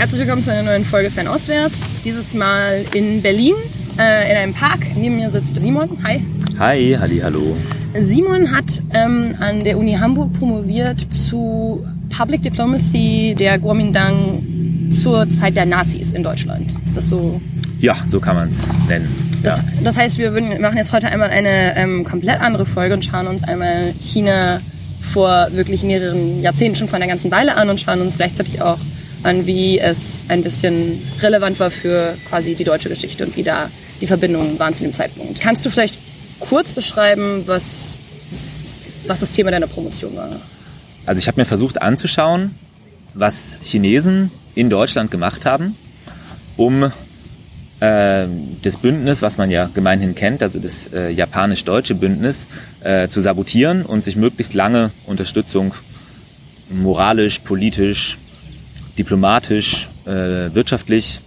Herzlich willkommen zu einer neuen Folge Fernostwärts. Dieses Mal in Berlin, äh, in einem Park. Neben mir sitzt Simon. Hi. Hi, halli, hallo. Simon hat ähm, an der Uni Hamburg promoviert zu Public Diplomacy der Kuomintang zur Zeit der Nazis in Deutschland. Ist das so? Ja, so kann man es nennen. Das, ja. das, heißt, wir würden, machen jetzt heute einmal eine ähm, komplett andere Folge und schauen uns einmal China vor wirklich mehreren Jahrzehnten schon vor einer ganzen Weile an und schauen uns gleichzeitig auch an, wie es ein bisschen relevant war für quasi die deutsche Geschichte und wie da die Verbindungen waren zu dem Zeitpunkt. Kannst du vielleicht kurz beschreiben, was, was das Thema deiner Promotion war? Also ich habe mir versucht anzuschauen, was Chinesen in Deutschland gemacht haben, um äh, das Bündnis, was man ja gemeinhin kennt, also das äh, japanisch-deutsche Bündnis, äh, zu sabotieren und sich möglichst lange Unterstützung moralisch, politisch, diplomatisch, äh, wirtschaftlich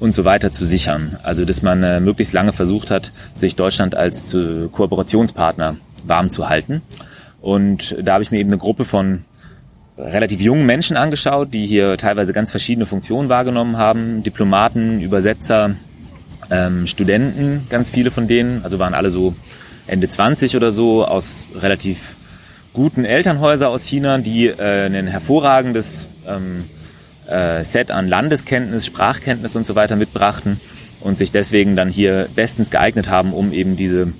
und so weiter zu sichern. Also dass man äh, möglichst lange versucht hat, sich Deutschland als zu Kooperationspartner warm zu halten. Und da habe ich mir eben eine Gruppe von relativ jungen Menschen angeschaut, die hier teilweise ganz verschiedene Funktionen wahrgenommen haben. Diplomaten, Übersetzer, ähm, Studenten, ganz viele von denen, also waren alle so Ende 20 oder so, aus relativ guten Elternhäusern aus China, die äh, ein hervorragendes ähm, äh, Set an Landeskenntnis, Sprachkenntnis und so weiter mitbrachten und sich deswegen dann hier bestens geeignet haben, um eben diese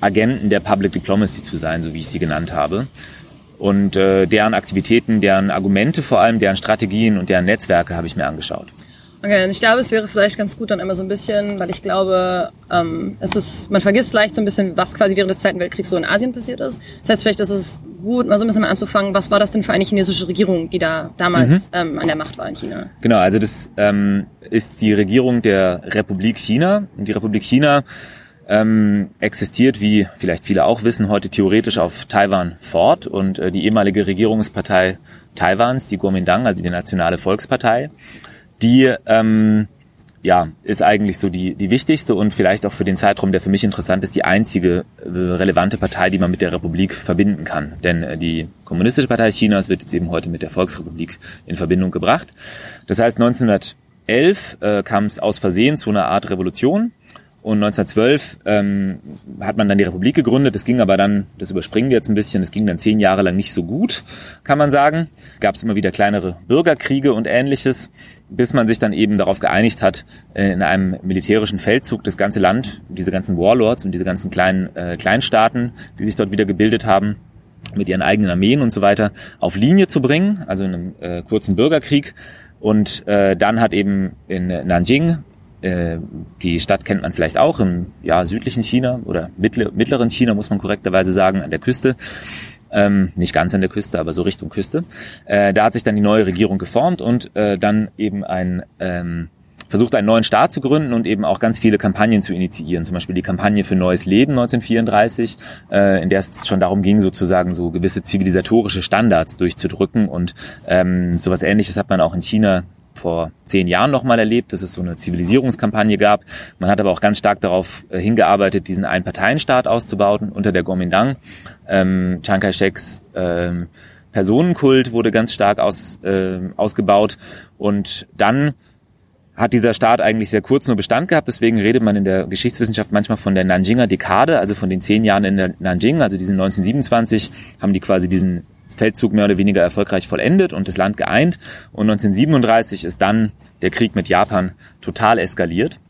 Agenten der Public Diplomacy zu sein, so wie ich sie genannt habe. Und äh, deren Aktivitäten, deren Argumente vor allem, deren Strategien und deren Netzwerke habe ich mir angeschaut. Okay, und ich glaube, es wäre vielleicht ganz gut dann immer so ein bisschen, weil ich glaube, ähm, es ist, man vergisst leicht so ein bisschen, was quasi während des Zweiten Weltkriegs so in Asien passiert ist. Das heißt, vielleicht ist es gut, mal so ein bisschen mal anzufangen, was war das denn für eine chinesische Regierung, die da damals mhm. ähm, an der Macht war in China? Genau, also das ähm, ist die Regierung der Republik China. Und die Republik China ähm, existiert, wie vielleicht viele auch wissen, heute theoretisch auf Taiwan fort. Und äh, die ehemalige Regierungspartei Taiwans, die Kuomintang, also die Nationale Volkspartei, die ähm, ja, ist eigentlich so die, die wichtigste und vielleicht auch für den Zeitraum, der für mich interessant ist, die einzige äh, relevante Partei, die man mit der Republik verbinden kann. Denn äh, die Kommunistische Partei Chinas wird jetzt eben heute mit der Volksrepublik in Verbindung gebracht. Das heißt, 1911 äh, kam es aus Versehen zu einer Art Revolution und 1912 ähm, hat man dann die Republik gegründet. Das ging aber dann, das überspringen wir jetzt ein bisschen, es ging dann zehn Jahre lang nicht so gut, kann man sagen. Gab es immer wieder kleinere Bürgerkriege und ähnliches, bis man sich dann eben darauf geeinigt hat, äh, in einem militärischen Feldzug das ganze Land, diese ganzen Warlords und diese ganzen kleinen äh, Kleinstaaten, die sich dort wieder gebildet haben, mit ihren eigenen Armeen und so weiter, auf Linie zu bringen, also in einem äh, kurzen Bürgerkrieg. Und äh, dann hat eben in Nanjing äh, die Stadt kennt man vielleicht auch im ja, südlichen China oder mittleren China, muss man korrekterweise sagen, an der Küste. Ähm, nicht ganz an der Küste, aber so Richtung Küste. Äh, da hat sich dann die neue Regierung geformt und äh, dann eben ein ähm, versucht, einen neuen Staat zu gründen und eben auch ganz viele Kampagnen zu initiieren. Zum Beispiel die Kampagne für neues Leben 1934, äh, in der es schon darum ging, sozusagen so gewisse zivilisatorische Standards durchzudrücken. Und ähm, sowas Ähnliches hat man auch in China vor zehn Jahren nochmal erlebt, dass es so eine Zivilisierungskampagne gab. Man hat aber auch ganz stark darauf äh, hingearbeitet, diesen Einparteienstaat auszubauen unter der Kuomintang. Ähm, Chiang Kai-sheks ähm, Personenkult wurde ganz stark aus, äh, ausgebaut und dann hat dieser Staat eigentlich sehr kurz nur Bestand gehabt. Deswegen redet man in der Geschichtswissenschaft manchmal von der Nanjinger Dekade, also von den zehn Jahren in der Nanjing, also diesen 1927 haben die quasi diesen Feldzug mehr oder weniger erfolgreich vollendet und das Land geeint. Und 1937 ist dann der Krieg mit Japan total eskaliert.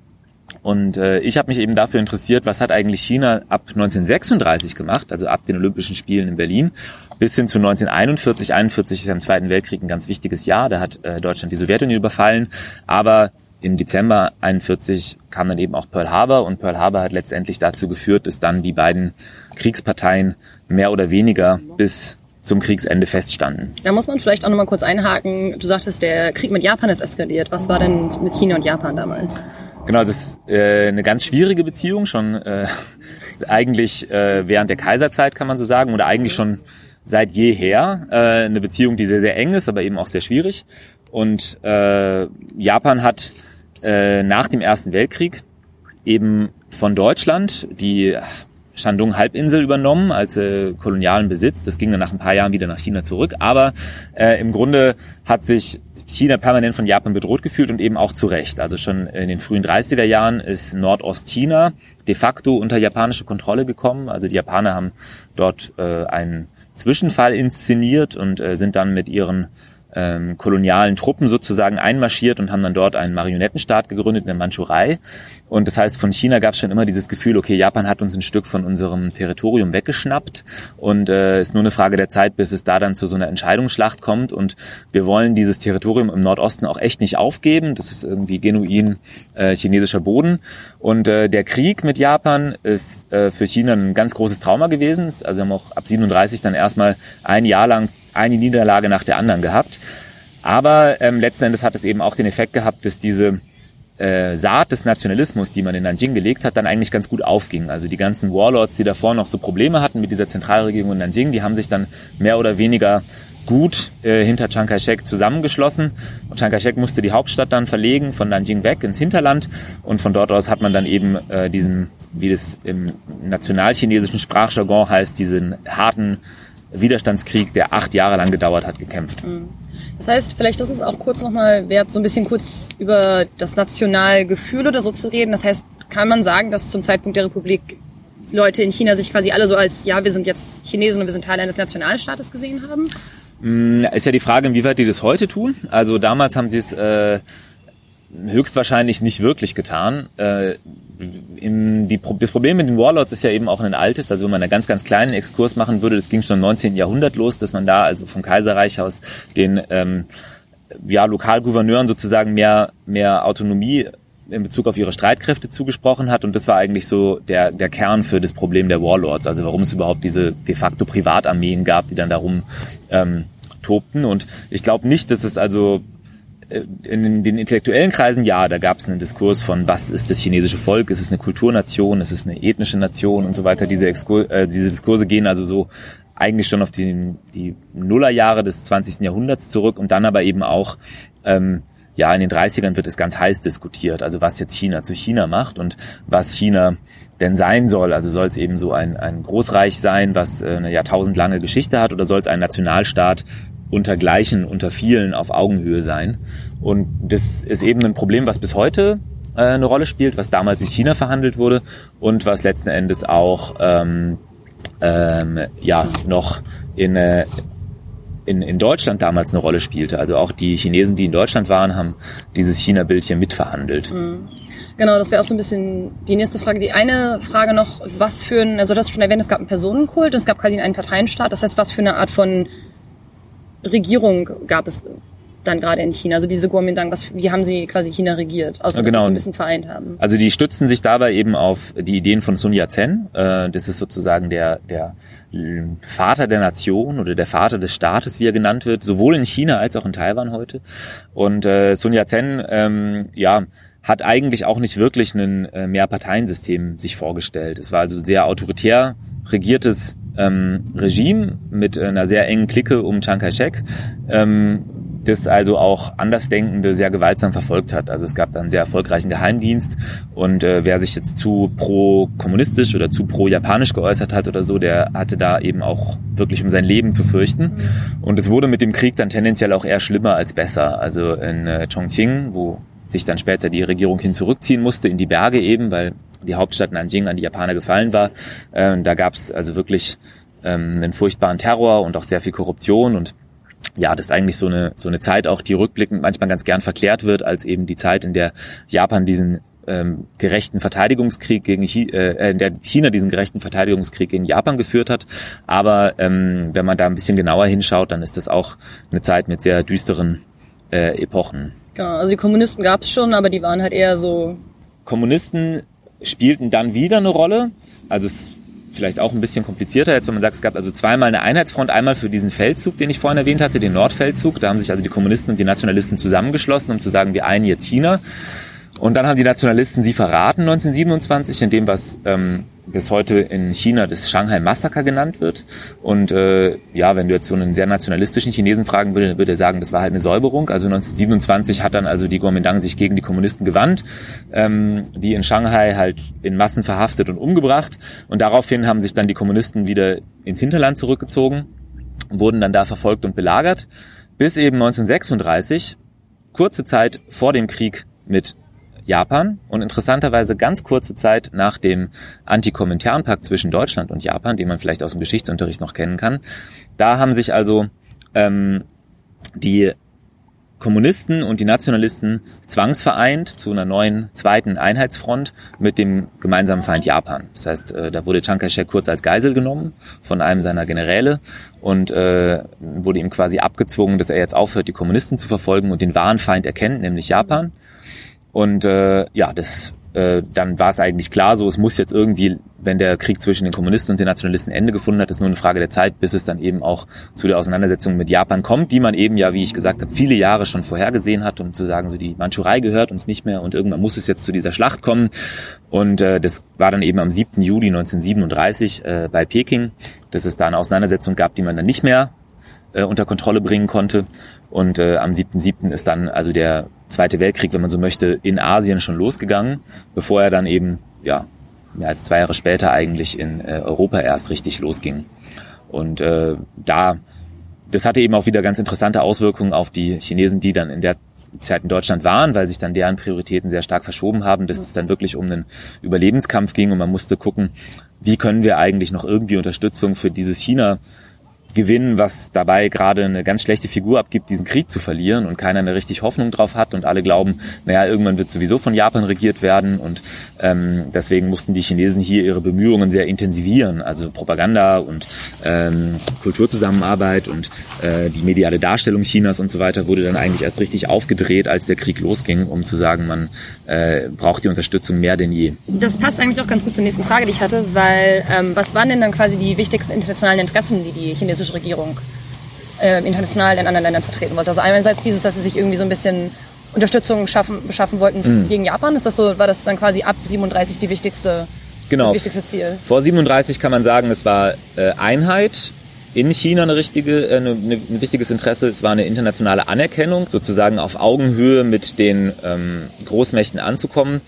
Und äh, ich habe mich eben dafür interessiert, was hat eigentlich China ab 1936 gemacht, also ab den Olympischen Spielen in Berlin, bis hin zu 1941. 41 ist ja im Zweiten Weltkrieg ein ganz wichtiges Jahr, da hat äh, Deutschland die Sowjetunion überfallen. Aber im Dezember 41 kam dann eben auch Pearl Harbor und Pearl Harbor hat letztendlich dazu geführt, dass dann die beiden Kriegsparteien mehr oder weniger bis zum Kriegsende feststanden. Da muss man vielleicht auch nochmal kurz einhaken. Du sagtest, der Krieg mit Japan ist eskaliert. Was war denn mit China und Japan damals? Genau, das ist äh, eine ganz schwierige Beziehung, schon äh, eigentlich äh, während der Kaiserzeit kann man so sagen, oder eigentlich schon seit jeher äh, eine Beziehung, die sehr, sehr eng ist, aber eben auch sehr schwierig. Und äh, Japan hat äh, nach dem Ersten Weltkrieg eben von Deutschland, die Shandong-Halbinsel übernommen als äh, kolonialen Besitz. Das ging dann nach ein paar Jahren wieder nach China zurück. Aber äh, im Grunde hat sich China permanent von Japan bedroht gefühlt und eben auch zu Recht. Also schon in den frühen 30er Jahren ist Nordostchina de facto unter japanische Kontrolle gekommen. Also die Japaner haben dort äh, einen Zwischenfall inszeniert und äh, sind dann mit ihren ähm, kolonialen Truppen sozusagen einmarschiert und haben dann dort einen Marionettenstaat gegründet in der Mandschurei. Und das heißt, von China gab es schon immer dieses Gefühl, okay, Japan hat uns ein Stück von unserem Territorium weggeschnappt und äh, ist nur eine Frage der Zeit, bis es da dann zu so einer Entscheidungsschlacht kommt. Und wir wollen dieses Territorium im Nordosten auch echt nicht aufgeben. Das ist irgendwie genuin äh, chinesischer Boden. Und äh, der Krieg mit Japan ist äh, für China ein ganz großes Trauma gewesen. Also wir haben auch ab 37 dann erstmal ein Jahr lang eine Niederlage nach der anderen gehabt. Aber ähm, letzten Endes hat es eben auch den Effekt gehabt, dass diese äh, Saat des Nationalismus, die man in Nanjing gelegt hat, dann eigentlich ganz gut aufging. Also die ganzen Warlords, die davor noch so Probleme hatten mit dieser Zentralregierung in Nanjing, die haben sich dann mehr oder weniger gut äh, hinter Chiang Kai-shek zusammengeschlossen. Und Chiang Kai-shek musste die Hauptstadt dann verlegen von Nanjing weg ins Hinterland. Und von dort aus hat man dann eben äh, diesen, wie das im nationalchinesischen Sprachjargon heißt, diesen harten Widerstandskrieg, der acht Jahre lang gedauert hat, gekämpft. Mhm. Das heißt, vielleicht ist es auch kurz nochmal wert, so ein bisschen kurz über das Nationalgefühl oder so zu reden. Das heißt, kann man sagen, dass zum Zeitpunkt der Republik Leute in China sich quasi alle so als, ja, wir sind jetzt Chinesen und wir sind Teil eines Nationalstaates gesehen haben? Mm, ist ja die Frage, inwieweit die das heute tun. Also damals haben sie es äh, höchstwahrscheinlich nicht wirklich getan. Äh, im, die, das Problem mit den Warlords ist ja eben auch ein altes, also wenn man einen ganz, ganz kleinen Exkurs machen würde, das ging schon im 19. Jahrhundert los, dass man da also vom Kaiserreich aus den ähm, ja, Lokalgouverneuren sozusagen mehr, mehr Autonomie in Bezug auf ihre Streitkräfte zugesprochen hat und das war eigentlich so der, der Kern für das Problem der Warlords, also warum es überhaupt diese de facto Privatarmeen gab, die dann darum ähm, tobten und ich glaube nicht, dass es also in den intellektuellen Kreisen, ja, da gab es einen Diskurs von, was ist das chinesische Volk? Ist es eine Kulturnation? Ist es eine ethnische Nation und so weiter? Diese, Exkur äh, diese Diskurse gehen also so eigentlich schon auf die, die Nullerjahre des 20. Jahrhunderts zurück und dann aber eben auch, ähm, ja, in den 30ern wird es ganz heiß diskutiert, also was jetzt China zu China macht und was China denn sein soll. Also soll es eben so ein, ein Großreich sein, was äh, eine jahrtausendlange Geschichte hat oder soll es ein Nationalstaat unter Gleichen, unter vielen auf Augenhöhe sein. Und das ist eben ein Problem, was bis heute äh, eine Rolle spielt, was damals in China verhandelt wurde und was letzten Endes auch ähm, ähm, ja noch in, äh, in, in Deutschland damals eine Rolle spielte. Also auch die Chinesen, die in Deutschland waren, haben dieses China-Bild hier mitverhandelt. Mhm. Genau, das wäre auch so ein bisschen die nächste Frage. Die eine Frage noch, was für ein, also du hast schon erwähnt, es gab einen Personenkult und es gab quasi einen Parteienstaat. Das heißt, was für eine Art von Regierung gab es dann gerade in China? Also diese Kuomintang, was, wie haben sie quasi China regiert? Außer, ja, genau. dass sie ein bisschen vereint haben. Also die stützen sich dabei eben auf die Ideen von Sun Yat-sen. Äh, das ist sozusagen der, der Vater der Nation oder der Vater des Staates, wie er genannt wird, sowohl in China als auch in Taiwan heute. Und äh, Sun Yat-sen, ähm, ja, hat eigentlich auch nicht wirklich ein äh, Mehrparteiensystem sich vorgestellt. Es war also sehr autoritär regiertes ähm, Regime mit einer sehr engen Clique um Chiang Kai-shek, ähm, das also auch Andersdenkende sehr gewaltsam verfolgt hat. Also es gab da einen sehr erfolgreichen Geheimdienst und äh, wer sich jetzt zu pro-kommunistisch oder zu pro-japanisch geäußert hat oder so, der hatte da eben auch wirklich um sein Leben zu fürchten. Und es wurde mit dem Krieg dann tendenziell auch eher schlimmer als besser. Also in äh, Chongqing, wo sich dann später die Regierung hin zurückziehen musste, in die Berge eben, weil die Hauptstadt Nanjing an die Japaner gefallen war. Äh, da gab es also wirklich ähm, einen furchtbaren Terror und auch sehr viel Korruption und ja, das ist eigentlich so eine, so eine Zeit auch, die rückblickend manchmal ganz gern verklärt wird, als eben die Zeit, in der Japan diesen ähm, gerechten Verteidigungskrieg gegen China, äh, in der China diesen gerechten Verteidigungskrieg gegen Japan geführt hat. Aber ähm, wenn man da ein bisschen genauer hinschaut, dann ist das auch eine Zeit mit sehr düsteren äh, Epochen. Genau, also die Kommunisten gab es schon, aber die waren halt eher so. Kommunisten spielten dann wieder eine Rolle. Also es vielleicht auch ein bisschen komplizierter jetzt, wenn man sagt, es gab also zweimal eine Einheitsfront, einmal für diesen Feldzug, den ich vorhin erwähnt hatte, den Nordfeldzug. Da haben sich also die Kommunisten und die Nationalisten zusammengeschlossen, um zu sagen, wir einen jetzt China. Und dann haben die Nationalisten sie verraten 1927 in dem, was ähm, bis heute in China das Shanghai-Massaker genannt wird. Und äh, ja, wenn du jetzt so einen sehr nationalistischen Chinesen fragen würdest, dann würde er sagen, das war halt eine Säuberung. Also 1927 hat dann also die Kuomintang sich gegen die Kommunisten gewandt, ähm, die in Shanghai halt in Massen verhaftet und umgebracht. Und daraufhin haben sich dann die Kommunisten wieder ins Hinterland zurückgezogen, wurden dann da verfolgt und belagert, bis eben 1936, kurze Zeit vor dem Krieg mit Japan und interessanterweise ganz kurze Zeit nach dem Antikominternpakt zwischen Deutschland und Japan, den man vielleicht aus dem Geschichtsunterricht noch kennen kann. Da haben sich also ähm, die Kommunisten und die Nationalisten zwangsvereint zu einer neuen zweiten Einheitsfront mit dem gemeinsamen Feind Japan. Das heißt, äh, da wurde Chiang Kai-shek kurz als Geisel genommen von einem seiner Generäle und äh, wurde ihm quasi abgezwungen, dass er jetzt aufhört, die Kommunisten zu verfolgen und den wahren Feind erkennt, nämlich Japan. Und äh, ja, das äh, dann war es eigentlich klar, so es muss jetzt irgendwie, wenn der Krieg zwischen den Kommunisten und den Nationalisten Ende gefunden hat, ist nur eine Frage der Zeit, bis es dann eben auch zu der Auseinandersetzung mit Japan kommt, die man eben ja, wie ich gesagt habe, viele Jahre schon vorhergesehen hat, um zu sagen, so die Mandschurei gehört uns nicht mehr und irgendwann muss es jetzt zu dieser Schlacht kommen. Und äh, das war dann eben am 7. Juli 1937 äh, bei Peking, dass es da eine Auseinandersetzung gab, die man dann nicht mehr äh, unter Kontrolle bringen konnte. Und äh, am 7.7. ist dann also der Zweite Weltkrieg, wenn man so möchte, in Asien schon losgegangen, bevor er dann eben, ja, mehr als zwei Jahre später eigentlich in äh, Europa erst richtig losging. Und äh, da, das hatte eben auch wieder ganz interessante Auswirkungen auf die Chinesen, die dann in der Zeit in Deutschland waren, weil sich dann deren Prioritäten sehr stark verschoben haben, dass es dann wirklich um einen Überlebenskampf ging und man musste gucken, wie können wir eigentlich noch irgendwie Unterstützung für dieses China gewinnen, was dabei gerade eine ganz schlechte Figur abgibt, diesen Krieg zu verlieren und keiner mehr richtig Hoffnung drauf hat und alle glauben, naja, irgendwann wird sowieso von Japan regiert werden und ähm, deswegen mussten die Chinesen hier ihre Bemühungen sehr intensivieren, also Propaganda und ähm, Kulturzusammenarbeit und äh, die mediale Darstellung Chinas und so weiter wurde dann eigentlich erst richtig aufgedreht, als der Krieg losging, um zu sagen, man äh, braucht die Unterstützung mehr denn je. Das passt eigentlich auch ganz gut zur nächsten Frage, die ich hatte, weil ähm, was waren denn dann quasi die wichtigsten internationalen Interessen, die die Chinesen chinesische Regierung äh, international in anderen Ländern vertreten wollte. Also einerseits dieses, dass sie sich irgendwie so ein bisschen Unterstützung schaffen, beschaffen wollten mhm. gegen Japan. Ist das so, war das dann quasi ab 37 die wichtigste, genau. das wichtigste Ziel? Vor 37 kann man sagen, es war äh, Einheit, in China eine richtige, äh, eine, ein wichtiges Interesse. Es war eine internationale Anerkennung, sozusagen auf Augenhöhe mit den ähm, Großmächten anzukommen.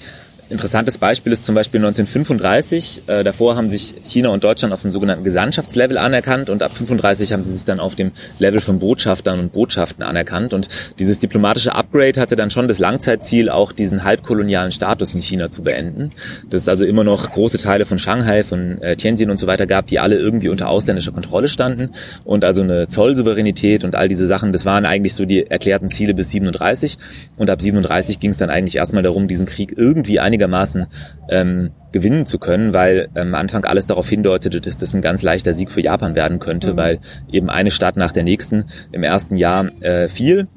Interessantes Beispiel ist zum Beispiel 1935. Äh, davor haben sich China und Deutschland auf dem sogenannten Gesandtschaftslevel anerkannt und ab 35 haben sie sich dann auf dem Level von Botschaftern und Botschaften anerkannt. Und dieses diplomatische Upgrade hatte dann schon das Langzeitziel, auch diesen halbkolonialen Status in China zu beenden. Dass es also immer noch große Teile von Shanghai, von äh, Tianjin und so weiter gab, die alle irgendwie unter ausländischer Kontrolle standen. Und also eine Zollsouveränität und all diese Sachen, das waren eigentlich so die erklärten Ziele bis 37. Und ab 37 ging es dann eigentlich erstmal darum, diesen Krieg irgendwie einigermaßen einigermaßen ähm, gewinnen zu können, weil ähm, am Anfang alles darauf hindeutete, dass das ein ganz leichter Sieg für Japan werden könnte, mhm. weil eben eine Stadt nach der nächsten im ersten Jahr äh, fiel.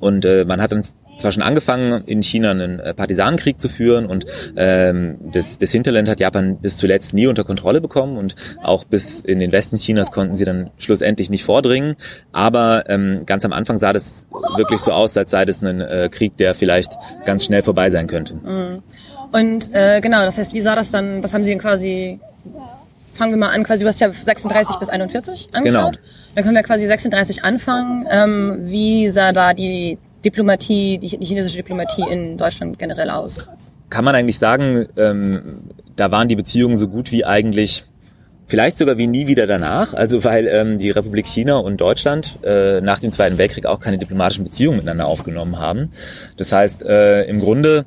Und äh, man hat dann zwar schon angefangen, in China einen äh, Partisanenkrieg zu führen und ähm, das, das Hinterland hat Japan bis zuletzt nie unter Kontrolle bekommen und auch bis in den Westen Chinas konnten sie dann schlussendlich nicht vordringen. Aber ähm, ganz am Anfang sah das wirklich so aus, als sei das ein äh, Krieg, der vielleicht ganz schnell vorbei sein könnte. Mhm. Und äh, genau, das heißt, wie sah das dann, was haben Sie denn quasi, fangen wir mal an, quasi, du hast ja 36 bis 41 angeschaut. Genau. Dann können wir quasi 36 anfangen. Ähm, wie sah da die Diplomatie, die, die chinesische Diplomatie in Deutschland generell aus? Kann man eigentlich sagen, ähm, da waren die Beziehungen so gut wie eigentlich vielleicht sogar wie nie wieder danach, also weil ähm, die Republik China und Deutschland äh, nach dem Zweiten Weltkrieg auch keine diplomatischen Beziehungen miteinander aufgenommen haben. Das heißt, äh, im Grunde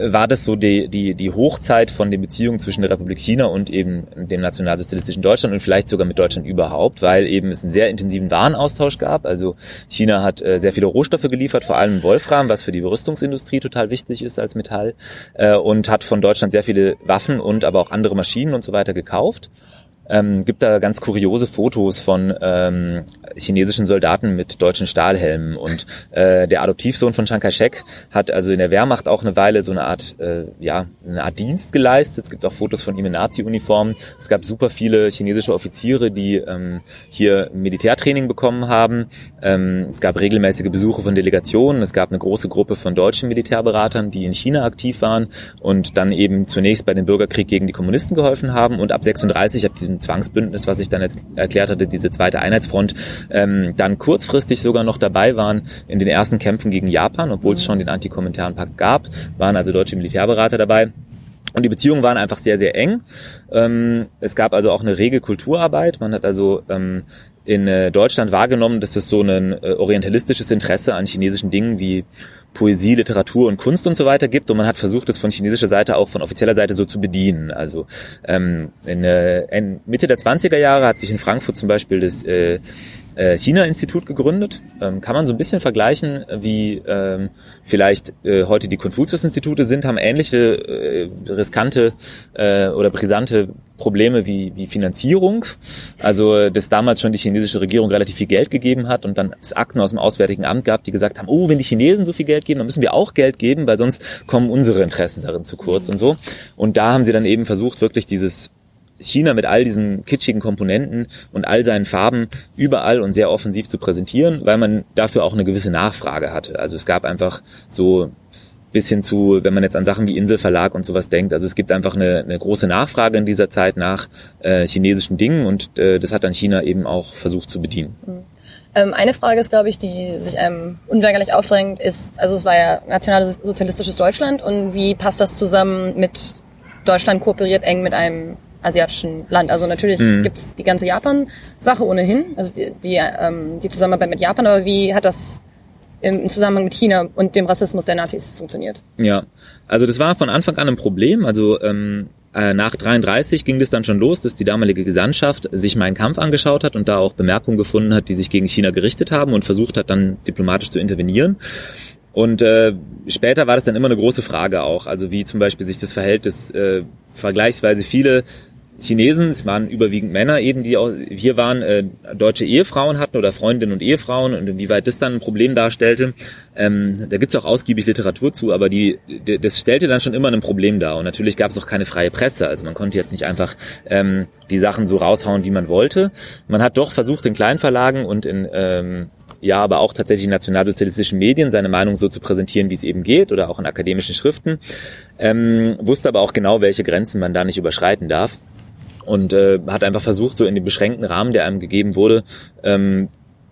war das so die, die, die Hochzeit von den Beziehungen zwischen der Republik China und eben dem nationalsozialistischen Deutschland und vielleicht sogar mit Deutschland überhaupt, weil eben es einen sehr intensiven Warenaustausch gab. Also China hat äh, sehr viele Rohstoffe geliefert, vor allem Wolfram, was für die Rüstungsindustrie total wichtig ist als Metall, äh, und hat von Deutschland sehr viele Waffen und aber auch andere Maschinen und so weiter gekauft. Ähm, gibt da ganz kuriose Fotos von ähm, chinesischen Soldaten mit deutschen Stahlhelmen. Und äh, der Adoptivsohn von Chiang Kai-shek hat also in der Wehrmacht auch eine Weile so eine Art, äh, ja, eine Art Dienst geleistet. Es gibt auch Fotos von ihm in Nazi-Uniformen. Es gab super viele chinesische Offiziere, die ähm, hier Militärtraining bekommen haben. Ähm, es gab regelmäßige Besuche von Delegationen. Es gab eine große Gruppe von deutschen Militärberatern, die in China aktiv waren und dann eben zunächst bei dem Bürgerkrieg gegen die Kommunisten geholfen haben. Und ab 36, ab diesem Zwangsbündnis, was ich dann erklärt hatte, diese zweite Einheitsfront, ähm, dann kurzfristig sogar noch dabei waren in den ersten Kämpfen gegen Japan, obwohl es schon den Antikommentarpakt gab, waren also deutsche Militärberater dabei. Und die Beziehungen waren einfach sehr, sehr eng. Ähm, es gab also auch eine rege Kulturarbeit. Man hat also ähm, in äh, Deutschland wahrgenommen, dass es so ein äh, orientalistisches Interesse an chinesischen Dingen wie Poesie, Literatur und Kunst und so weiter gibt und man hat versucht, das von chinesischer Seite auch von offizieller Seite so zu bedienen. Also ähm, in, äh, in Mitte der 20er Jahre hat sich in Frankfurt zum Beispiel das äh, China-Institut gegründet. Ähm, kann man so ein bisschen vergleichen, wie ähm, vielleicht äh, heute die Konfuzius-Institute sind, haben ähnliche äh, riskante äh, oder brisante Probleme wie, wie Finanzierung. Also, dass damals schon die chinesische Regierung relativ viel Geld gegeben hat und dann es Akten aus dem Auswärtigen Amt gab, die gesagt haben, oh, wenn die Chinesen so viel Geld geben, dann müssen wir auch Geld geben, weil sonst kommen unsere Interessen darin zu kurz und so. Und da haben sie dann eben versucht, wirklich dieses China mit all diesen kitschigen Komponenten und all seinen Farben überall und sehr offensiv zu präsentieren, weil man dafür auch eine gewisse Nachfrage hatte. Also es gab einfach so bis hin zu, wenn man jetzt an Sachen wie Inselverlag und sowas denkt, also es gibt einfach eine, eine große Nachfrage in dieser Zeit nach äh, chinesischen Dingen und äh, das hat dann China eben auch versucht zu bedienen. Mhm. Ähm, eine Frage ist, glaube ich, die sich einem unweigerlich aufdrängt, ist, also es war ja nationalsozialistisches Deutschland und wie passt das zusammen mit Deutschland kooperiert eng mit einem asiatischen Land. Also natürlich mhm. gibt's die ganze Japan-Sache ohnehin, also die, die, ähm, die Zusammenarbeit mit Japan, aber wie hat das im Zusammenhang mit China und dem Rassismus der Nazis funktioniert? Ja, also das war von Anfang an ein Problem. Also ähm, äh, nach 33 ging es dann schon los, dass die damalige Gesandtschaft sich meinen Kampf angeschaut hat und da auch Bemerkungen gefunden hat, die sich gegen China gerichtet haben und versucht hat, dann diplomatisch zu intervenieren. Und äh, später war das dann immer eine große Frage auch, also wie zum Beispiel sich das verhält, dass äh, vergleichsweise viele Chinesen, es waren überwiegend Männer eben, die auch hier waren, äh, deutsche Ehefrauen hatten oder Freundinnen und Ehefrauen und inwieweit das dann ein Problem darstellte. Ähm, da gibt's auch ausgiebig Literatur zu, aber die, die, das stellte dann schon immer ein Problem dar. Und natürlich gab es auch keine freie Presse. Also man konnte jetzt nicht einfach ähm, die Sachen so raushauen, wie man wollte. Man hat doch versucht, in Kleinverlagen und in ähm, ja, aber auch tatsächlich in nationalsozialistischen Medien seine Meinung so zu präsentieren, wie es eben geht, oder auch in akademischen Schriften, ähm, wusste aber auch genau, welche Grenzen man da nicht überschreiten darf. Und äh, hat einfach versucht, so in dem beschränkten Rahmen, der einem gegeben wurde, ähm,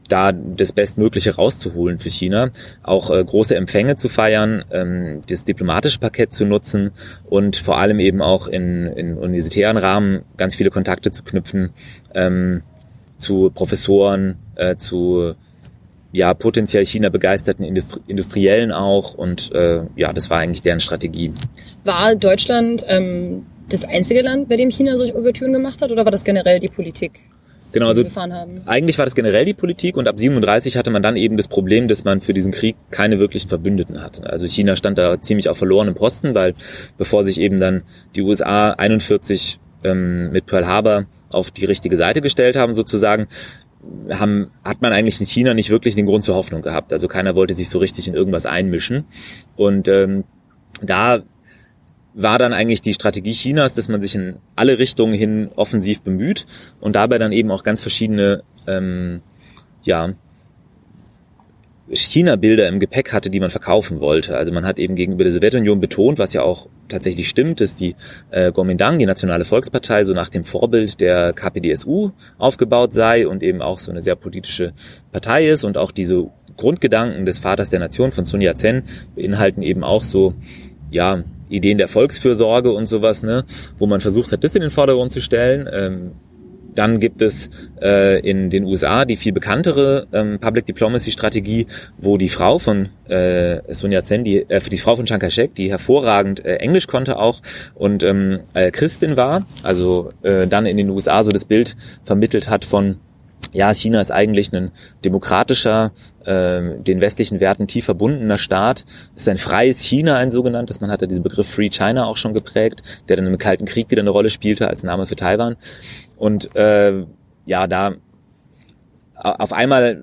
da das Bestmögliche rauszuholen für China, auch äh, große Empfänge zu feiern, ähm, das diplomatische Paket zu nutzen und vor allem eben auch in, in universitären Rahmen ganz viele Kontakte zu knüpfen ähm, zu Professoren, äh, zu ja potenziell China begeisterten Industri Industriellen auch und äh, ja, das war eigentlich deren Strategie. War Deutschland ähm, das einzige Land, bei dem China solche Ouvertüren gemacht hat, oder war das generell die Politik? Genau, also eigentlich war das generell die Politik und ab 37 hatte man dann eben das Problem, dass man für diesen Krieg keine wirklichen Verbündeten hatte. Also China stand da ziemlich auf verlorenem Posten, weil bevor sich eben dann die USA 41 ähm, mit Pearl Harbor auf die richtige Seite gestellt haben, sozusagen, haben, hat man eigentlich in China nicht wirklich den Grund zur Hoffnung gehabt. Also keiner wollte sich so richtig in irgendwas einmischen. Und ähm, da war dann eigentlich die Strategie Chinas, dass man sich in alle Richtungen hin offensiv bemüht und dabei dann eben auch ganz verschiedene ähm, ja, China-Bilder im Gepäck hatte, die man verkaufen wollte. Also man hat eben gegenüber der Sowjetunion betont, was ja auch tatsächlich stimmt, dass die äh, Kuomintang, die Nationale Volkspartei, so nach dem Vorbild der KPDSU aufgebaut sei und eben auch so eine sehr politische Partei ist und auch diese Grundgedanken des Vaters der Nation von Sun Yat-sen beinhalten eben auch so ja Ideen der Volksfürsorge und sowas, ne, wo man versucht hat, das in den Vordergrund zu stellen. Ähm, dann gibt es äh, in den USA die viel bekanntere ähm, Public Diplomacy Strategie, wo die Frau von äh, Sun Yat-sen, die, äh, die Frau von Chiang Kai-shek, die hervorragend äh, Englisch konnte auch und ähm, äh, Christin war, also äh, dann in den USA so das Bild vermittelt hat von ja, China ist eigentlich ein demokratischer, äh, den westlichen Werten tief verbundener Staat. Ist ein freies China, ein sogenanntes. Man hat ja diesen Begriff Free China auch schon geprägt, der dann im Kalten Krieg wieder eine Rolle spielte als Name für Taiwan. Und äh, ja, da auf einmal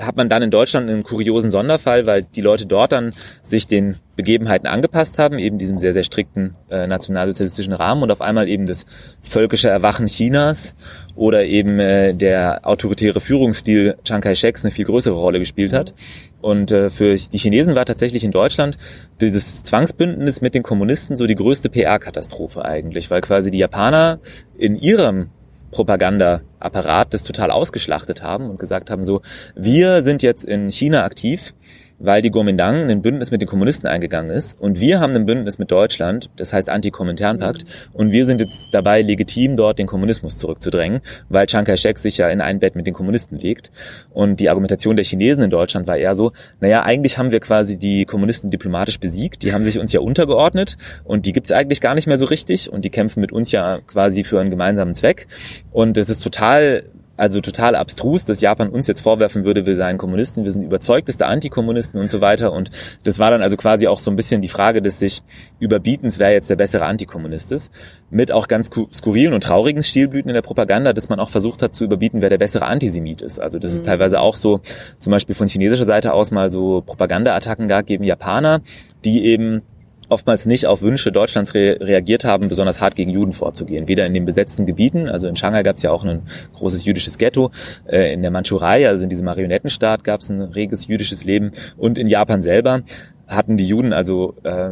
hat man dann in Deutschland einen kuriosen Sonderfall, weil die Leute dort dann sich den Begebenheiten angepasst haben, eben diesem sehr, sehr strikten äh, nationalsozialistischen Rahmen und auf einmal eben das völkische Erwachen Chinas oder eben äh, der autoritäre Führungsstil Chiang Kai-sheks eine viel größere Rolle gespielt hat. Und äh, für die Chinesen war tatsächlich in Deutschland dieses Zwangsbündnis mit den Kommunisten so die größte PR-Katastrophe eigentlich, weil quasi die Japaner in ihrem Propagandaapparat das total ausgeschlachtet haben und gesagt haben so, wir sind jetzt in China aktiv weil die Kuomintang ein Bündnis mit den Kommunisten eingegangen ist. Und wir haben ein Bündnis mit Deutschland, das heißt Anti-Komintern-Pakt. Und wir sind jetzt dabei legitim dort den Kommunismus zurückzudrängen, weil Chiang Kai-shek sich ja in ein Bett mit den Kommunisten legt. Und die Argumentation der Chinesen in Deutschland war eher so, naja, eigentlich haben wir quasi die Kommunisten diplomatisch besiegt, die haben sich uns ja untergeordnet. Und die gibt's eigentlich gar nicht mehr so richtig. Und die kämpfen mit uns ja quasi für einen gemeinsamen Zweck. Und es ist total also total abstrus, dass Japan uns jetzt vorwerfen würde, wir seien Kommunisten, wir sind überzeugteste Antikommunisten und so weiter. Und das war dann also quasi auch so ein bisschen die Frage des sich Überbietens, wer jetzt der bessere Antikommunist ist. Mit auch ganz skurrilen und traurigen Stilblüten in der Propaganda, dass man auch versucht hat zu überbieten, wer der bessere Antisemit ist. Also das ist mhm. teilweise auch so, zum Beispiel von chinesischer Seite aus mal so Propagandaattacken gab gegen Japaner, die eben oftmals nicht auf Wünsche Deutschlands re reagiert haben, besonders hart gegen Juden vorzugehen. Weder in den besetzten Gebieten, also in Shanghai gab es ja auch ein großes jüdisches Ghetto, äh, in der Mandschurei, also in diesem Marionettenstaat gab es ein reges jüdisches Leben und in Japan selber hatten die Juden also äh,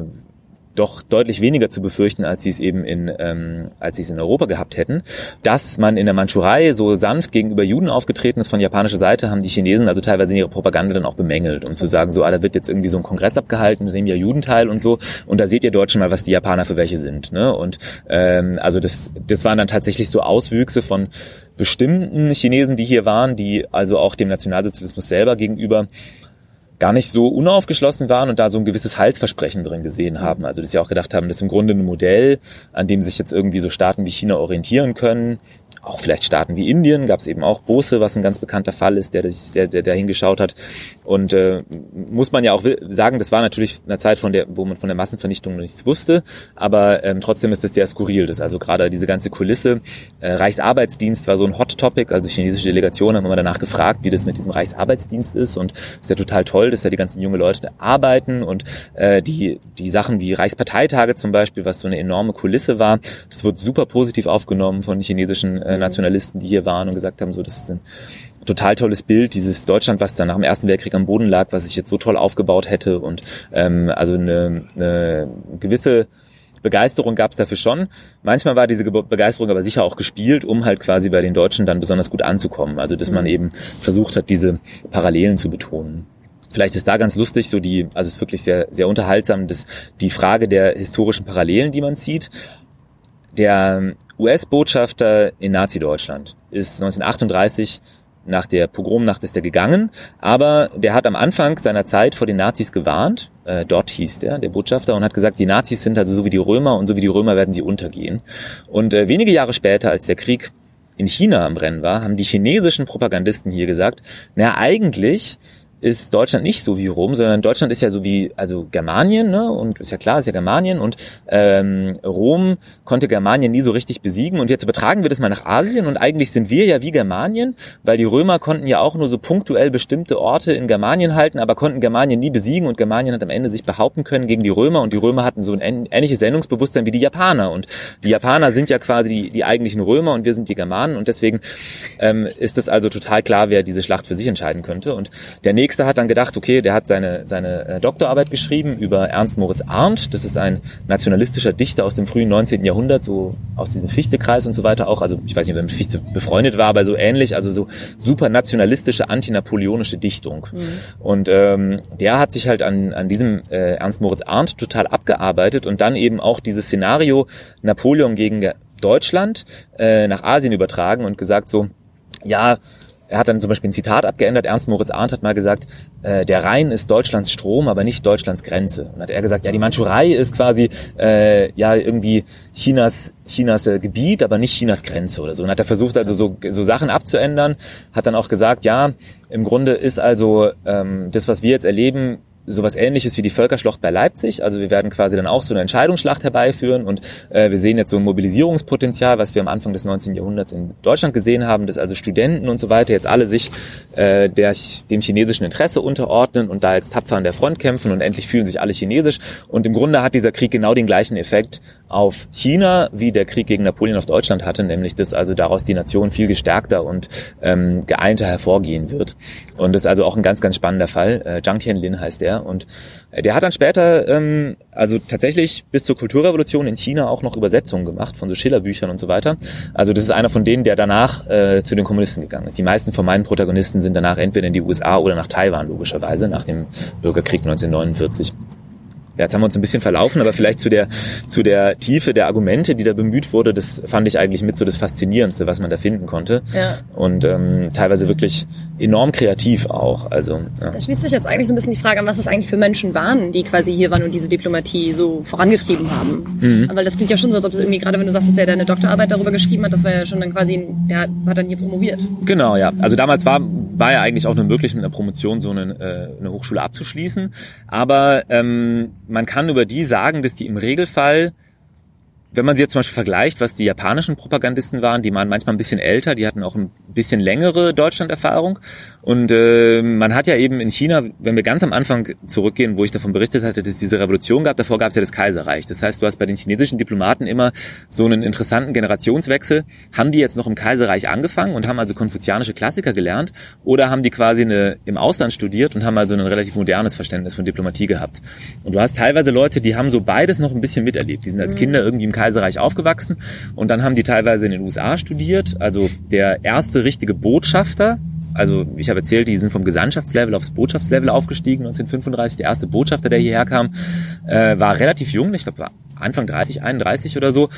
doch deutlich weniger zu befürchten, als sie es eben in, ähm, als sie es in Europa gehabt hätten. Dass man in der Mandschurei so sanft gegenüber Juden aufgetreten ist von japanischer Seite, haben die Chinesen also teilweise in ihrer Propaganda dann auch bemängelt, um zu sagen, so, ah, da wird jetzt irgendwie so ein Kongress abgehalten, da nehmen ja Juden teil und so. Und da seht ihr Deutschen mal, was die Japaner für welche sind. Ne? Und ähm, also das, das waren dann tatsächlich so Auswüchse von bestimmten Chinesen, die hier waren, die also auch dem Nationalsozialismus selber gegenüber gar nicht so unaufgeschlossen waren und da so ein gewisses Heilsversprechen drin gesehen haben. Also dass sie auch gedacht haben, das ist im Grunde ein Modell, an dem sich jetzt irgendwie so Staaten wie China orientieren können, auch vielleicht Staaten wie Indien, gab es eben auch Bose, was ein ganz bekannter Fall ist, der, der, der, der hingeschaut hat. Und äh, muss man ja auch sagen, das war natürlich eine Zeit, von der, wo man von der Massenvernichtung noch nichts wusste, aber ähm, trotzdem ist es sehr skurril. Das also gerade diese ganze Kulisse. Äh, Reichsarbeitsdienst war so ein Hot Topic, also chinesische Delegationen haben immer danach gefragt, wie das mit diesem Reichsarbeitsdienst ist. Und ist ja total toll, dass ja die ganzen junge Leute arbeiten und äh, die, die Sachen wie Reichsparteitage zum Beispiel, was so eine enorme Kulisse war, das wird super positiv aufgenommen von chinesischen äh, Nationalisten, die hier waren und gesagt haben, so das ist ein total tolles Bild, dieses Deutschland, was dann nach dem Ersten Weltkrieg am Boden lag, was sich jetzt so toll aufgebaut hätte und ähm, also eine, eine gewisse Begeisterung gab es dafür schon. Manchmal war diese Begeisterung aber sicher auch gespielt, um halt quasi bei den Deutschen dann besonders gut anzukommen. Also dass man mhm. eben versucht hat, diese Parallelen zu betonen. Vielleicht ist da ganz lustig, so die, also es ist wirklich sehr, sehr unterhaltsam, dass die Frage der historischen Parallelen, die man zieht. Der US-Botschafter in Nazi-Deutschland ist 1938 nach der Pogromnacht ist er gegangen, aber der hat am Anfang seiner Zeit vor den Nazis gewarnt, äh, dort hieß der, der Botschafter, und hat gesagt, die Nazis sind also so wie die Römer und so wie die Römer werden sie untergehen. Und äh, wenige Jahre später, als der Krieg in China am Rennen war, haben die chinesischen Propagandisten hier gesagt, na eigentlich ist Deutschland nicht so wie Rom, sondern Deutschland ist ja so wie also Germanien, ne? Und ist ja klar, ist ja Germanien. Und ähm, Rom konnte Germanien nie so richtig besiegen. Und jetzt übertragen wir das mal nach Asien. Und eigentlich sind wir ja wie Germanien, weil die Römer konnten ja auch nur so punktuell bestimmte Orte in Germanien halten, aber konnten Germanien nie besiegen. Und Germanien hat am Ende sich behaupten können gegen die Römer. Und die Römer hatten so ein ähnliches Sendungsbewusstsein wie die Japaner. Und die Japaner sind ja quasi die, die eigentlichen Römer und wir sind die Germanen. Und deswegen ähm, ist es also total klar, wer diese Schlacht für sich entscheiden könnte. Und der nächste hat dann gedacht, okay, der hat seine, seine äh, Doktorarbeit geschrieben über Ernst Moritz Arndt. Das ist ein nationalistischer Dichter aus dem frühen 19. Jahrhundert, so aus diesem Fichte-Kreis und so weiter auch. Also ich weiß nicht, wer mit Fichte befreundet war, aber so ähnlich, also so super nationalistische, antinapoleonische Dichtung. Mhm. Und ähm, der hat sich halt an, an diesem äh, Ernst Moritz Arndt total abgearbeitet und dann eben auch dieses Szenario Napoleon gegen Deutschland äh, nach Asien übertragen und gesagt so, ja, er hat dann zum Beispiel ein Zitat abgeändert. Ernst Moritz Arndt hat mal gesagt, äh, der Rhein ist Deutschlands Strom, aber nicht Deutschlands Grenze. Und hat er gesagt, ja, die Mandschurei ist quasi äh, ja irgendwie Chinas Chinas äh, Gebiet, aber nicht Chinas Grenze oder so. Und hat er versucht also so, so Sachen abzuändern, hat dann auch gesagt, ja, im Grunde ist also ähm, das, was wir jetzt erleben, sowas ähnliches wie die Völkerschlacht bei Leipzig. Also wir werden quasi dann auch so eine Entscheidungsschlacht herbeiführen und äh, wir sehen jetzt so ein Mobilisierungspotenzial, was wir am Anfang des 19. Jahrhunderts in Deutschland gesehen haben, dass also Studenten und so weiter jetzt alle sich äh, der, dem chinesischen Interesse unterordnen und da jetzt tapfer an der Front kämpfen und endlich fühlen sich alle chinesisch. Und im Grunde hat dieser Krieg genau den gleichen Effekt auf China, wie der Krieg gegen Napoleon auf Deutschland hatte, nämlich dass also daraus die Nation viel gestärkter und ähm, geeinter hervorgehen wird. Und das ist also auch ein ganz, ganz spannender Fall. Äh, Zhang Tianlin heißt der und äh, der hat dann später ähm, also tatsächlich bis zur Kulturrevolution in China auch noch Übersetzungen gemacht von so Schillerbüchern und so weiter. Also das ist einer von denen, der danach äh, zu den Kommunisten gegangen ist. Die meisten von meinen Protagonisten sind danach entweder in die USA oder nach Taiwan logischerweise nach dem Bürgerkrieg 1949. Ja, jetzt haben wir uns ein bisschen verlaufen, aber vielleicht zu der, zu der Tiefe der Argumente, die da bemüht wurde, das fand ich eigentlich mit so das Faszinierendste, was man da finden konnte. Ja. Und ähm, teilweise wirklich enorm kreativ auch. Also, ja. Da schließt sich jetzt eigentlich so ein bisschen die Frage an, was das eigentlich für Menschen waren, die quasi hier waren und diese Diplomatie so vorangetrieben haben. Mhm. Weil das klingt ja schon so, als ob es irgendwie, gerade wenn du sagst, dass der deine Doktorarbeit darüber geschrieben hat, das war ja schon dann quasi, der hat dann hier promoviert. Genau, ja. Also damals war, war ja eigentlich auch nur möglich, mit einer Promotion so eine, äh, eine Hochschule abzuschließen. Aber ähm, man kann über die sagen, dass die im Regelfall wenn man sie jetzt zum Beispiel vergleicht, was die japanischen Propagandisten waren, die waren manchmal ein bisschen älter, die hatten auch ein bisschen längere Deutschlanderfahrung. Und äh, man hat ja eben in China, wenn wir ganz am Anfang zurückgehen, wo ich davon berichtet hatte, dass es diese Revolution gab, davor gab es ja das Kaiserreich. Das heißt, du hast bei den chinesischen Diplomaten immer so einen interessanten Generationswechsel. Haben die jetzt noch im Kaiserreich angefangen und haben also konfuzianische Klassiker gelernt oder haben die quasi eine, im Ausland studiert und haben also ein relativ modernes Verständnis von Diplomatie gehabt? Und du hast teilweise Leute, die haben so beides noch ein bisschen miterlebt. Die sind als mhm. Kinder irgendwie im Kaiserreich aufgewachsen und dann haben die teilweise in den USA studiert. Also der erste richtige Botschafter, also ich habe erzählt, die sind vom Gesandtschaftslevel aufs Botschaftslevel aufgestiegen 1935. Der erste Botschafter, der hierher kam, äh, war relativ jung, ich glaube war Anfang 30, 31 oder so,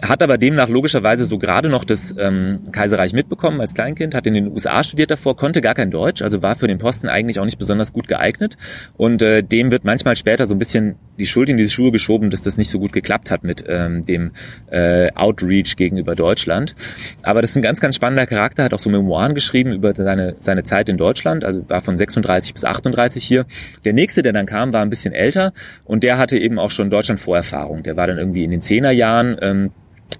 hat aber demnach logischerweise so gerade noch das ähm, Kaiserreich mitbekommen als Kleinkind, hat in den USA studiert davor, konnte gar kein Deutsch, also war für den Posten eigentlich auch nicht besonders gut geeignet und äh, dem wird manchmal später so ein bisschen die Schuld in diese Schuhe geschoben, dass das nicht so gut geklappt hat mit ähm, dem äh, Outreach gegenüber Deutschland. Aber das ist ein ganz, ganz spannender Charakter, hat auch so Memoiren geschrieben über seine, seine Zeit in Deutschland, also war von 36 bis 38 hier. Der nächste, der dann kam, war ein bisschen älter und der hatte eben auch schon Deutschland-Vorerfahrung. Der war dann irgendwie in den Zehnerjahren ähm,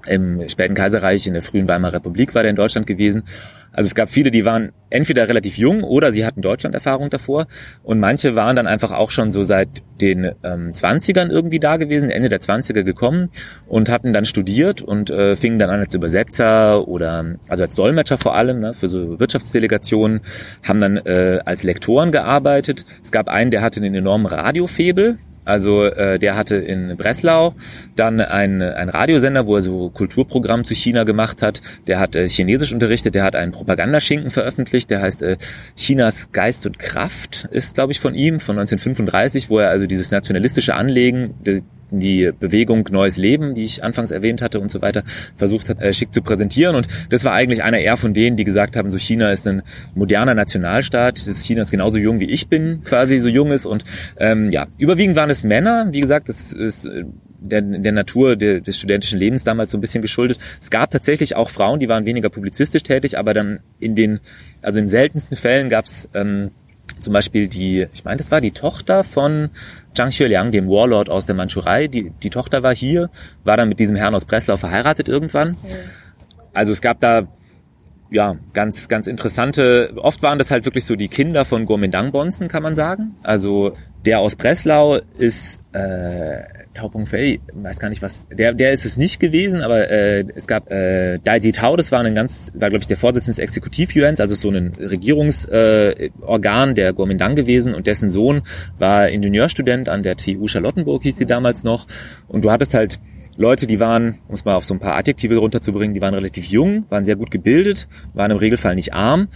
im späten Kaiserreich, in der frühen Weimarer Republik war der in Deutschland gewesen. Also es gab viele, die waren entweder relativ jung oder sie hatten Deutschland-Erfahrung davor. Und manche waren dann einfach auch schon so seit den ähm, 20ern irgendwie da gewesen, Ende der 20er gekommen und hatten dann studiert und äh, fingen dann an als Übersetzer oder also als Dolmetscher vor allem ne, für so Wirtschaftsdelegationen, haben dann äh, als Lektoren gearbeitet. Es gab einen, der hatte einen enormen Radiofebel, also äh, der hatte in Breslau dann ein, ein Radiosender, wo er so Kulturprogramm zu China gemacht hat. Der hat äh, Chinesisch unterrichtet, der hat einen Propagandaschinken veröffentlicht, der heißt äh, Chinas Geist und Kraft, ist glaube ich von ihm, von 1935, wo er also dieses nationalistische Anlegen, die Bewegung Neues Leben, die ich anfangs erwähnt hatte und so weiter, versucht hat, äh, schick zu präsentieren. Und das war eigentlich einer eher von denen, die gesagt haben, so China ist ein moderner Nationalstaat. Das China ist genauso jung wie ich bin, quasi so jung ist. Und ähm, ja, überwiegend waren es Männer. Wie gesagt, das ist äh, der, der Natur der, des studentischen Lebens damals so ein bisschen geschuldet. Es gab tatsächlich auch Frauen, die waren weniger publizistisch tätig, aber dann in den, also in seltensten Fällen gab es ähm, zum Beispiel die, ich meine, das war die Tochter von Zhang Xueliang, dem Warlord aus der Mandschurei. Die, die Tochter war hier, war dann mit diesem Herrn aus Breslau verheiratet irgendwann. Also es gab da ja, ganz, ganz interessante, oft waren das halt wirklich so die Kinder von Gomendang Bonzen, kann man sagen. Also der aus Breslau ist äh, Taupung Fei, weiß gar nicht was, der, der ist es nicht gewesen, aber äh, es gab äh, Dai Tao, das war ein ganz, war glaube ich der Vorsitzende des Exekutivjuens, also so ein Regierungsorgan äh, der Kuomintang gewesen und dessen Sohn war Ingenieurstudent an der TU Charlottenburg, hieß die damals noch. Und du hattest halt Leute, die waren, um es mal auf so ein paar Adjektive runterzubringen, die waren relativ jung, waren sehr gut gebildet, waren im Regelfall nicht arm,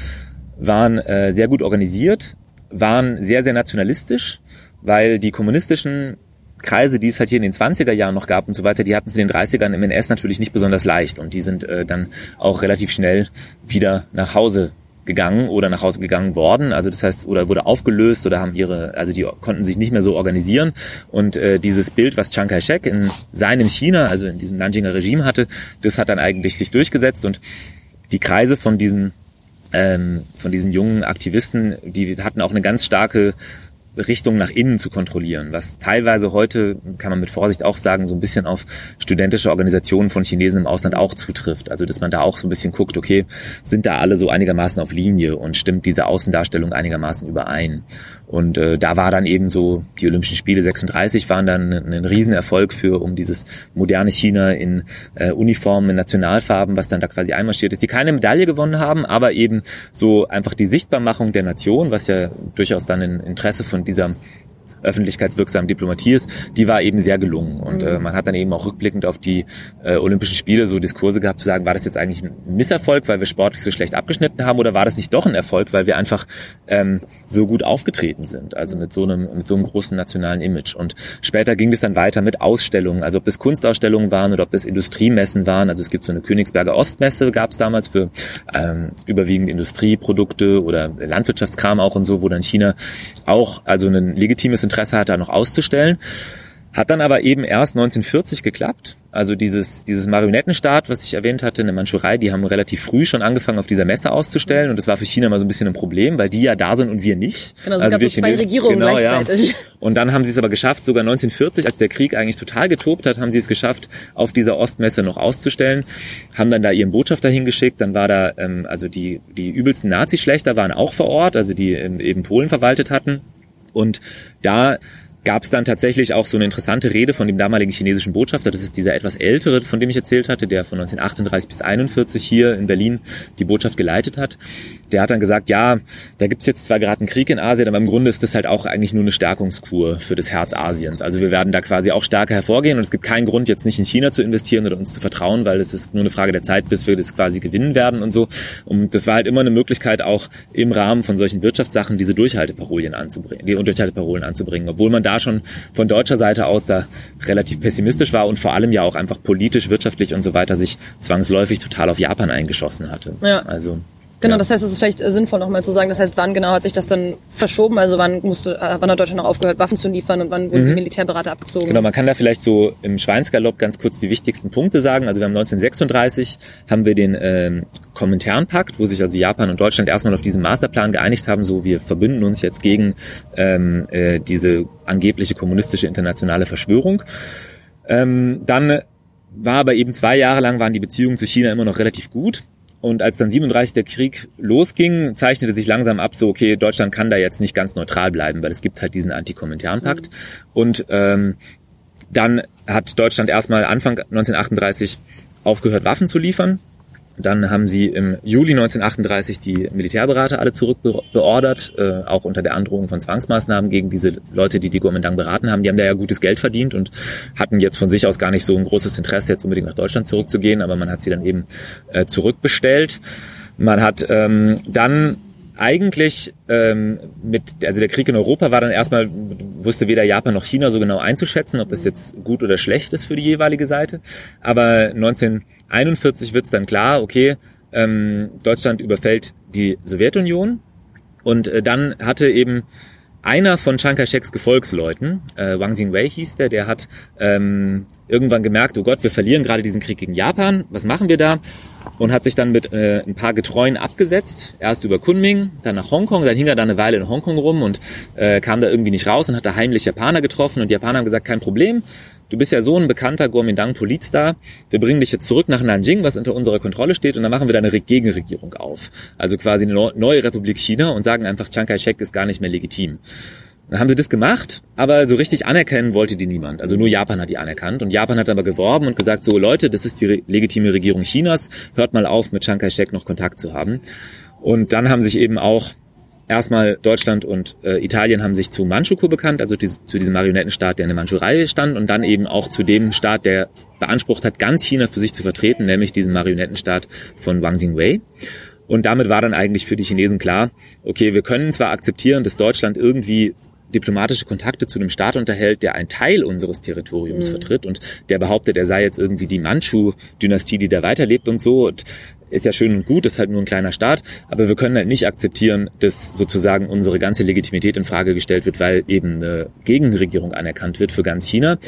waren äh, sehr gut organisiert, waren sehr, sehr nationalistisch, weil die kommunistischen Kreise, die es halt hier in den 20er Jahren noch gab und so weiter, die hatten es in den 30ern im NS natürlich nicht besonders leicht und die sind äh, dann auch relativ schnell wieder nach Hause gegangen oder nach Hause gegangen worden. Also das heißt, oder wurde aufgelöst oder haben ihre, also die konnten sich nicht mehr so organisieren. Und äh, dieses Bild, was Chiang Kai-shek in seinem China, also in diesem Nanjinger Regime hatte, das hat dann eigentlich sich durchgesetzt und die Kreise von diesen ähm, von diesen jungen Aktivisten, die hatten auch eine ganz starke Richtung nach innen zu kontrollieren, was teilweise heute, kann man mit Vorsicht auch sagen, so ein bisschen auf studentische Organisationen von Chinesen im Ausland auch zutrifft. Also dass man da auch so ein bisschen guckt, okay, sind da alle so einigermaßen auf Linie und stimmt diese Außendarstellung einigermaßen überein? Und äh, da war dann eben so, die Olympischen Spiele 36 waren dann ein, ein Riesenerfolg für, um dieses moderne China in äh, Uniformen, in Nationalfarben, was dann da quasi einmarschiert ist, die keine Medaille gewonnen haben, aber eben so einfach die Sichtbarmachung der Nation, was ja durchaus dann ein Interesse von dieser öffentlichkeitswirksamen Diplomatie ist, die war eben sehr gelungen. Und mhm. äh, man hat dann eben auch rückblickend auf die äh, Olympischen Spiele so Diskurse gehabt, zu sagen, war das jetzt eigentlich ein Misserfolg, weil wir sportlich so schlecht abgeschnitten haben, oder war das nicht doch ein Erfolg, weil wir einfach ähm, so gut aufgetreten sind, also mit so einem mit so einem großen nationalen Image. Und später ging es dann weiter mit Ausstellungen, also ob das Kunstausstellungen waren oder ob das Industriemessen waren. Also es gibt so eine Königsberger Ostmesse, gab es damals für ähm, überwiegend Industrieprodukte oder Landwirtschaftskram auch und so, wo dann China auch also ein legitimes Interesse hat, da noch auszustellen. Hat dann aber eben erst 1940 geklappt. Also dieses, dieses Marionettenstaat, was ich erwähnt hatte, in der Mandschurei, die haben relativ früh schon angefangen, auf dieser Messe auszustellen. Und das war für China mal so ein bisschen ein Problem, weil die ja da sind und wir nicht. Genau, es also gab so zwei Regierungen genau, gleichzeitig. Ja. Und dann haben sie es aber geschafft, sogar 1940, als der Krieg eigentlich total getobt hat, haben sie es geschafft, auf dieser Ostmesse noch auszustellen. Haben dann da ihren Botschafter hingeschickt. Dann war da, ähm, also die, die übelsten Nazi-Schlechter waren auch vor Ort, also die ähm, eben Polen verwaltet hatten. Und da gab es dann tatsächlich auch so eine interessante Rede von dem damaligen chinesischen Botschafter. Das ist dieser etwas ältere, von dem ich erzählt hatte, der von 1938 bis 41 hier in Berlin die Botschaft geleitet hat. Der hat dann gesagt, ja, da gibt's jetzt zwar gerade einen Krieg in Asien, aber im Grunde ist das halt auch eigentlich nur eine Stärkungskur für das Herz Asiens. Also wir werden da quasi auch stärker hervorgehen und es gibt keinen Grund, jetzt nicht in China zu investieren oder uns zu vertrauen, weil es ist nur eine Frage der Zeit, bis wir das quasi gewinnen werden und so. Und das war halt immer eine Möglichkeit, auch im Rahmen von solchen Wirtschaftssachen diese Durchhalteparolen anzubringen, die Durchhalteparolen anzubringen, obwohl man da schon von deutscher Seite aus da relativ pessimistisch war und vor allem ja auch einfach politisch, wirtschaftlich und so weiter sich zwangsläufig total auf Japan eingeschossen hatte. Ja. Also Genau, ja. das heißt, es ist vielleicht sinnvoll nochmal zu sagen, das heißt, wann genau hat sich das dann verschoben? Also wann musste, äh, wann hat Deutschland noch aufgehört, Waffen zu liefern und wann wurden mhm. die Militärberater abgezogen? Genau, man kann da vielleicht so im Schweinsgalopp ganz kurz die wichtigsten Punkte sagen. Also wir haben 1936 haben wir den ähm, Kominternpakt, wo sich also Japan und Deutschland erstmal auf diesen Masterplan geeinigt haben, so wir verbünden uns jetzt gegen ähm, äh, diese angebliche kommunistische internationale Verschwörung. Ähm, dann war aber eben zwei Jahre lang waren die Beziehungen zu China immer noch relativ gut. Und als dann 37 der Krieg losging, zeichnete sich langsam ab, so okay, Deutschland kann da jetzt nicht ganz neutral bleiben, weil es gibt halt diesen Antikominternpakt. Mhm. Und ähm, dann hat Deutschland erstmal Anfang 1938 aufgehört, Waffen zu liefern. Dann haben sie im Juli 1938 die Militärberater alle zurückbeordert, äh, auch unter der Androhung von Zwangsmaßnahmen gegen diese Leute, die die Kuomintang beraten haben. Die haben da ja gutes Geld verdient und hatten jetzt von sich aus gar nicht so ein großes Interesse, jetzt unbedingt nach Deutschland zurückzugehen, aber man hat sie dann eben äh, zurückbestellt. Man hat ähm, dann eigentlich ähm, mit, also der Krieg in Europa war dann erstmal, wusste weder Japan noch China so genau einzuschätzen, ob das jetzt gut oder schlecht ist für die jeweilige Seite. Aber 1941 wird es dann klar, okay, ähm, Deutschland überfällt die Sowjetunion und äh, dann hatte eben einer von Chiang Kai-sheks Gefolgsleuten, äh, Wang Jingwei hieß der, der hat ähm, irgendwann gemerkt, oh Gott, wir verlieren gerade diesen Krieg gegen Japan, was machen wir da? Und hat sich dann mit äh, ein paar Getreuen abgesetzt, erst über Kunming, dann nach Hongkong, dann hing er da eine Weile in Hongkong rum und äh, kam da irgendwie nicht raus und hat da heimlich Japaner getroffen und die Japaner haben gesagt, kein Problem, du bist ja so ein bekannter Kuomintang-Politstar, wir bringen dich jetzt zurück nach Nanjing, was unter unserer Kontrolle steht, und dann machen wir da eine Gegenregierung auf. Also quasi eine neue Republik China und sagen einfach, Chiang Kai-shek ist gar nicht mehr legitim. Dann haben sie das gemacht, aber so richtig anerkennen wollte die niemand. Also nur Japan hat die anerkannt. Und Japan hat aber geworben und gesagt, so Leute, das ist die legitime Regierung Chinas, hört mal auf, mit Chiang Kai-shek noch Kontakt zu haben. Und dann haben sich eben auch erstmal Deutschland und äh, Italien haben sich zu Manchukuo bekannt, also die, zu diesem Marionettenstaat, der in der Mandschurei stand, und dann eben auch zu dem Staat, der beansprucht hat, ganz China für sich zu vertreten, nämlich diesen Marionettenstaat von Wang Jingwei. Und damit war dann eigentlich für die Chinesen klar, okay, wir können zwar akzeptieren, dass Deutschland irgendwie diplomatische Kontakte zu einem Staat unterhält, der einen Teil unseres Territoriums mhm. vertritt und der behauptet, er sei jetzt irgendwie die Manchu-Dynastie, die da weiterlebt und so. Und ist ja schön und gut, ist halt nur ein kleiner Staat, aber wir können halt nicht akzeptieren, dass sozusagen unsere ganze Legitimität in Frage gestellt wird, weil eben eine Gegenregierung anerkannt wird für ganz China.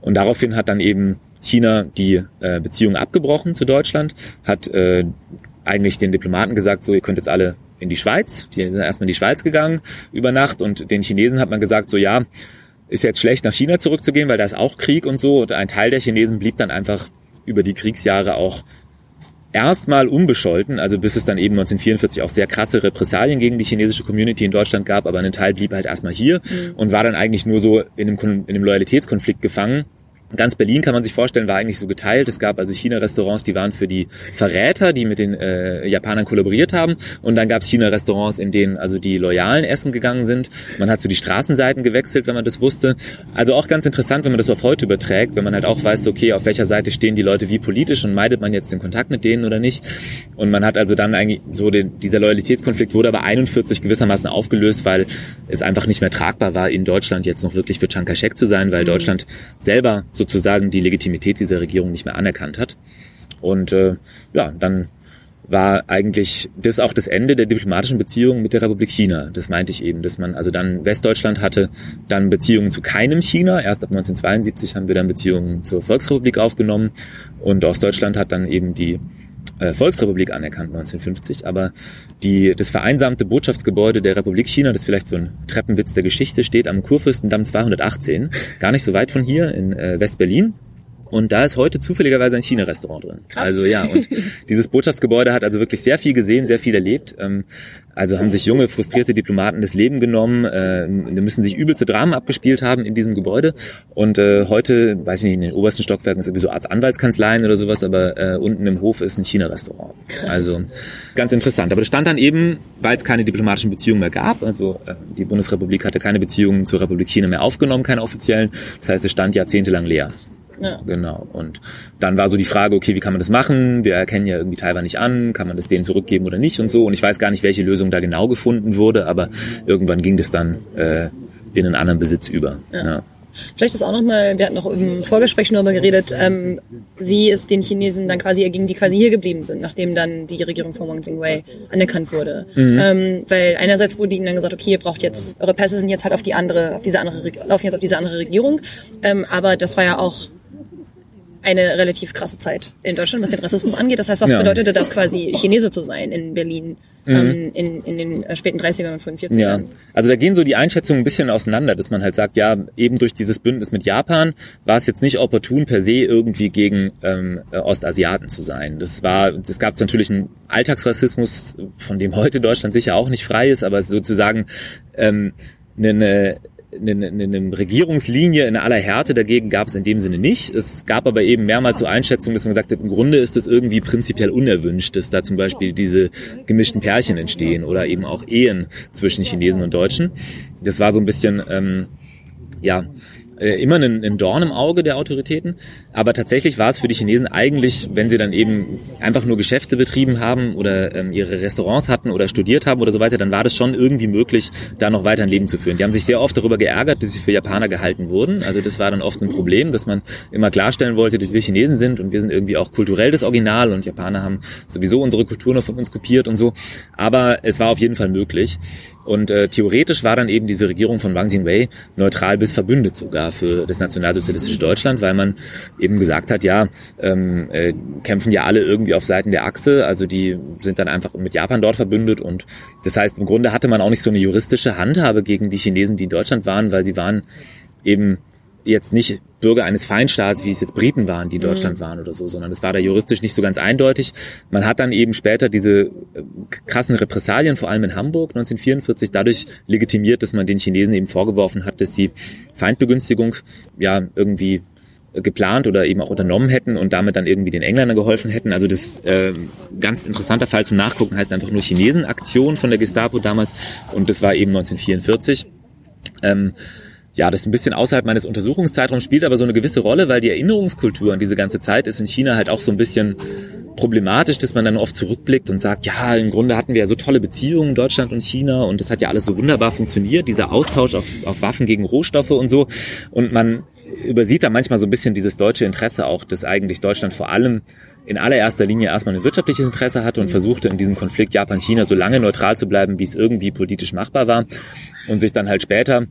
Und daraufhin hat dann eben China die äh, Beziehung abgebrochen zu Deutschland, hat äh, eigentlich den Diplomaten gesagt, so ihr könnt jetzt alle in die Schweiz. Die sind erstmal in die Schweiz gegangen über Nacht und den Chinesen hat man gesagt, so ja, ist jetzt schlecht nach China zurückzugehen, weil da ist auch Krieg und so. Und ein Teil der Chinesen blieb dann einfach über die Kriegsjahre auch erstmal unbescholten, also bis es dann eben 1944 auch sehr krasse Repressalien gegen die chinesische Community in Deutschland gab, aber ein Teil blieb halt erstmal hier mhm. und war dann eigentlich nur so in einem, in einem Loyalitätskonflikt gefangen Ganz Berlin kann man sich vorstellen, war eigentlich so geteilt. Es gab also China-Restaurants, die waren für die Verräter, die mit den äh, Japanern kollaboriert haben. Und dann gab es China-Restaurants, in denen also die Loyalen essen gegangen sind. Man hat so die Straßenseiten gewechselt, wenn man das wusste. Also auch ganz interessant, wenn man das auf heute überträgt, wenn man halt auch weiß, okay, auf welcher Seite stehen die Leute wie politisch und meidet man jetzt den Kontakt mit denen oder nicht. Und man hat also dann eigentlich so den, dieser Loyalitätskonflikt wurde aber 41 gewissermaßen aufgelöst, weil es einfach nicht mehr tragbar war, in Deutschland jetzt noch wirklich für Chiang Kai-shek zu sein, weil mhm. Deutschland selber sozusagen die Legitimität dieser Regierung nicht mehr anerkannt hat. Und äh, ja, dann war eigentlich das auch das Ende der diplomatischen Beziehungen mit der Republik China. Das meinte ich eben, dass man also dann Westdeutschland hatte, dann Beziehungen zu keinem China. Erst ab 1972 haben wir dann Beziehungen zur Volksrepublik aufgenommen und Ostdeutschland hat dann eben die Volksrepublik anerkannt 1950, aber die, das vereinsamte Botschaftsgebäude der Republik China, das vielleicht so ein Treppenwitz der Geschichte, steht am Kurfürstendamm 218, gar nicht so weit von hier in äh, West-Berlin. Und da ist heute zufälligerweise ein China-Restaurant drin. Krass. Also ja, und dieses Botschaftsgebäude hat also wirklich sehr viel gesehen, sehr viel erlebt. Ähm, also haben sich junge, frustrierte Diplomaten das Leben genommen, äh, müssen sich übelste Dramen abgespielt haben in diesem Gebäude. Und äh, heute, weiß ich nicht, in den obersten Stockwerken ist sowieso Arzt Anwaltskanzleien oder sowas, aber äh, unten im Hof ist ein China-Restaurant. Also ganz interessant. Aber das stand dann eben, weil es keine diplomatischen Beziehungen mehr gab. Also äh, die Bundesrepublik hatte keine Beziehungen zur Republik China mehr aufgenommen, keine offiziellen. Das heißt, es stand jahrzehntelang leer. Ja. Genau. Und dann war so die Frage, okay, wie kann man das machen? Wir erkennen ja irgendwie Taiwan nicht an, kann man das denen zurückgeben oder nicht und so. Und ich weiß gar nicht, welche Lösung da genau gefunden wurde, aber irgendwann ging das dann äh, in einen anderen Besitz über. Ja. ja. Vielleicht ist auch nochmal, wir hatten noch im Vorgespräch darüber geredet, ähm, wie es den Chinesen dann quasi erging, die quasi hier geblieben sind, nachdem dann die Regierung von Wang Jingwei anerkannt wurde. Mhm. Ähm, weil einerseits wurde ihnen dann gesagt, okay, ihr braucht jetzt, eure Pässe sind jetzt halt auf die andere, auf diese andere, laufen jetzt auf diese andere Regierung. Ähm, aber das war ja auch eine relativ krasse Zeit in Deutschland, was den Rassismus angeht. Das heißt, was ja. bedeutete das quasi, Chinese zu sein in Berlin? Mhm. Ähm, in, in den äh, späten 30ern und frühen 40ern. Ja, also da gehen so die Einschätzungen ein bisschen auseinander, dass man halt sagt, ja, eben durch dieses Bündnis mit Japan war es jetzt nicht opportun per se irgendwie gegen ähm, äh, Ostasiaten zu sein. Das war, das gab natürlich einen Alltagsrassismus, von dem heute Deutschland sicher auch nicht frei ist, aber sozusagen ähm, eine, eine, eine, eine Regierungslinie in aller Härte dagegen gab es in dem Sinne nicht. Es gab aber eben mehrmals so Einschätzungen, dass man gesagt hat, im Grunde ist das irgendwie prinzipiell unerwünscht, dass da zum Beispiel diese gemischten Pärchen entstehen oder eben auch Ehen zwischen Chinesen und Deutschen. Das war so ein bisschen, ähm, ja, äh, immer ein, ein Dorn im Auge der Autoritäten. Aber tatsächlich war es für die Chinesen eigentlich, wenn sie dann eben einfach nur Geschäfte betrieben haben oder ähm, ihre Restaurants hatten oder studiert haben oder so weiter, dann war das schon irgendwie möglich, da noch weiter ein Leben zu führen. Die haben sich sehr oft darüber geärgert, dass sie für Japaner gehalten wurden. Also das war dann oft ein Problem, dass man immer klarstellen wollte, dass wir Chinesen sind und wir sind irgendwie auch kulturell das Original und Japaner haben sowieso unsere Kultur noch von uns kopiert und so. Aber es war auf jeden Fall möglich. Und äh, theoretisch war dann eben diese Regierung von Wang Jingwei neutral bis verbündet sogar für das nationalsozialistische Deutschland, weil man eben gesagt hat, ja, ähm, äh, kämpfen ja alle irgendwie auf Seiten der Achse, also die sind dann einfach mit Japan dort verbündet. Und das heißt, im Grunde hatte man auch nicht so eine juristische Handhabe gegen die Chinesen, die in Deutschland waren, weil sie waren eben jetzt nicht Bürger eines Feindstaats, wie es jetzt Briten waren, die Deutschland mhm. waren oder so, sondern es war da juristisch nicht so ganz eindeutig. Man hat dann eben später diese äh, krassen Repressalien, vor allem in Hamburg 1944, dadurch legitimiert, dass man den Chinesen eben vorgeworfen hat, dass sie Feindbegünstigung ja irgendwie geplant oder eben auch unternommen hätten und damit dann irgendwie den Engländern geholfen hätten. Also das äh, ganz interessanter Fall zum Nachgucken heißt einfach nur Chinesenaktion von der Gestapo damals und das war eben 1944. Ähm, ja, das ist ein bisschen außerhalb meines Untersuchungszeitraums, spielt aber so eine gewisse Rolle, weil die Erinnerungskultur an diese ganze Zeit ist in China halt auch so ein bisschen problematisch, dass man dann oft zurückblickt und sagt, ja, im Grunde hatten wir ja so tolle Beziehungen, Deutschland und China, und das hat ja alles so wunderbar funktioniert, dieser Austausch auf, auf Waffen gegen Rohstoffe und so. Und man übersieht da manchmal so ein bisschen dieses deutsche Interesse auch, dass eigentlich Deutschland vor allem in allererster Linie erstmal ein wirtschaftliches Interesse hatte und versuchte in diesem Konflikt Japan-China so lange neutral zu bleiben, wie es irgendwie politisch machbar war und sich dann halt später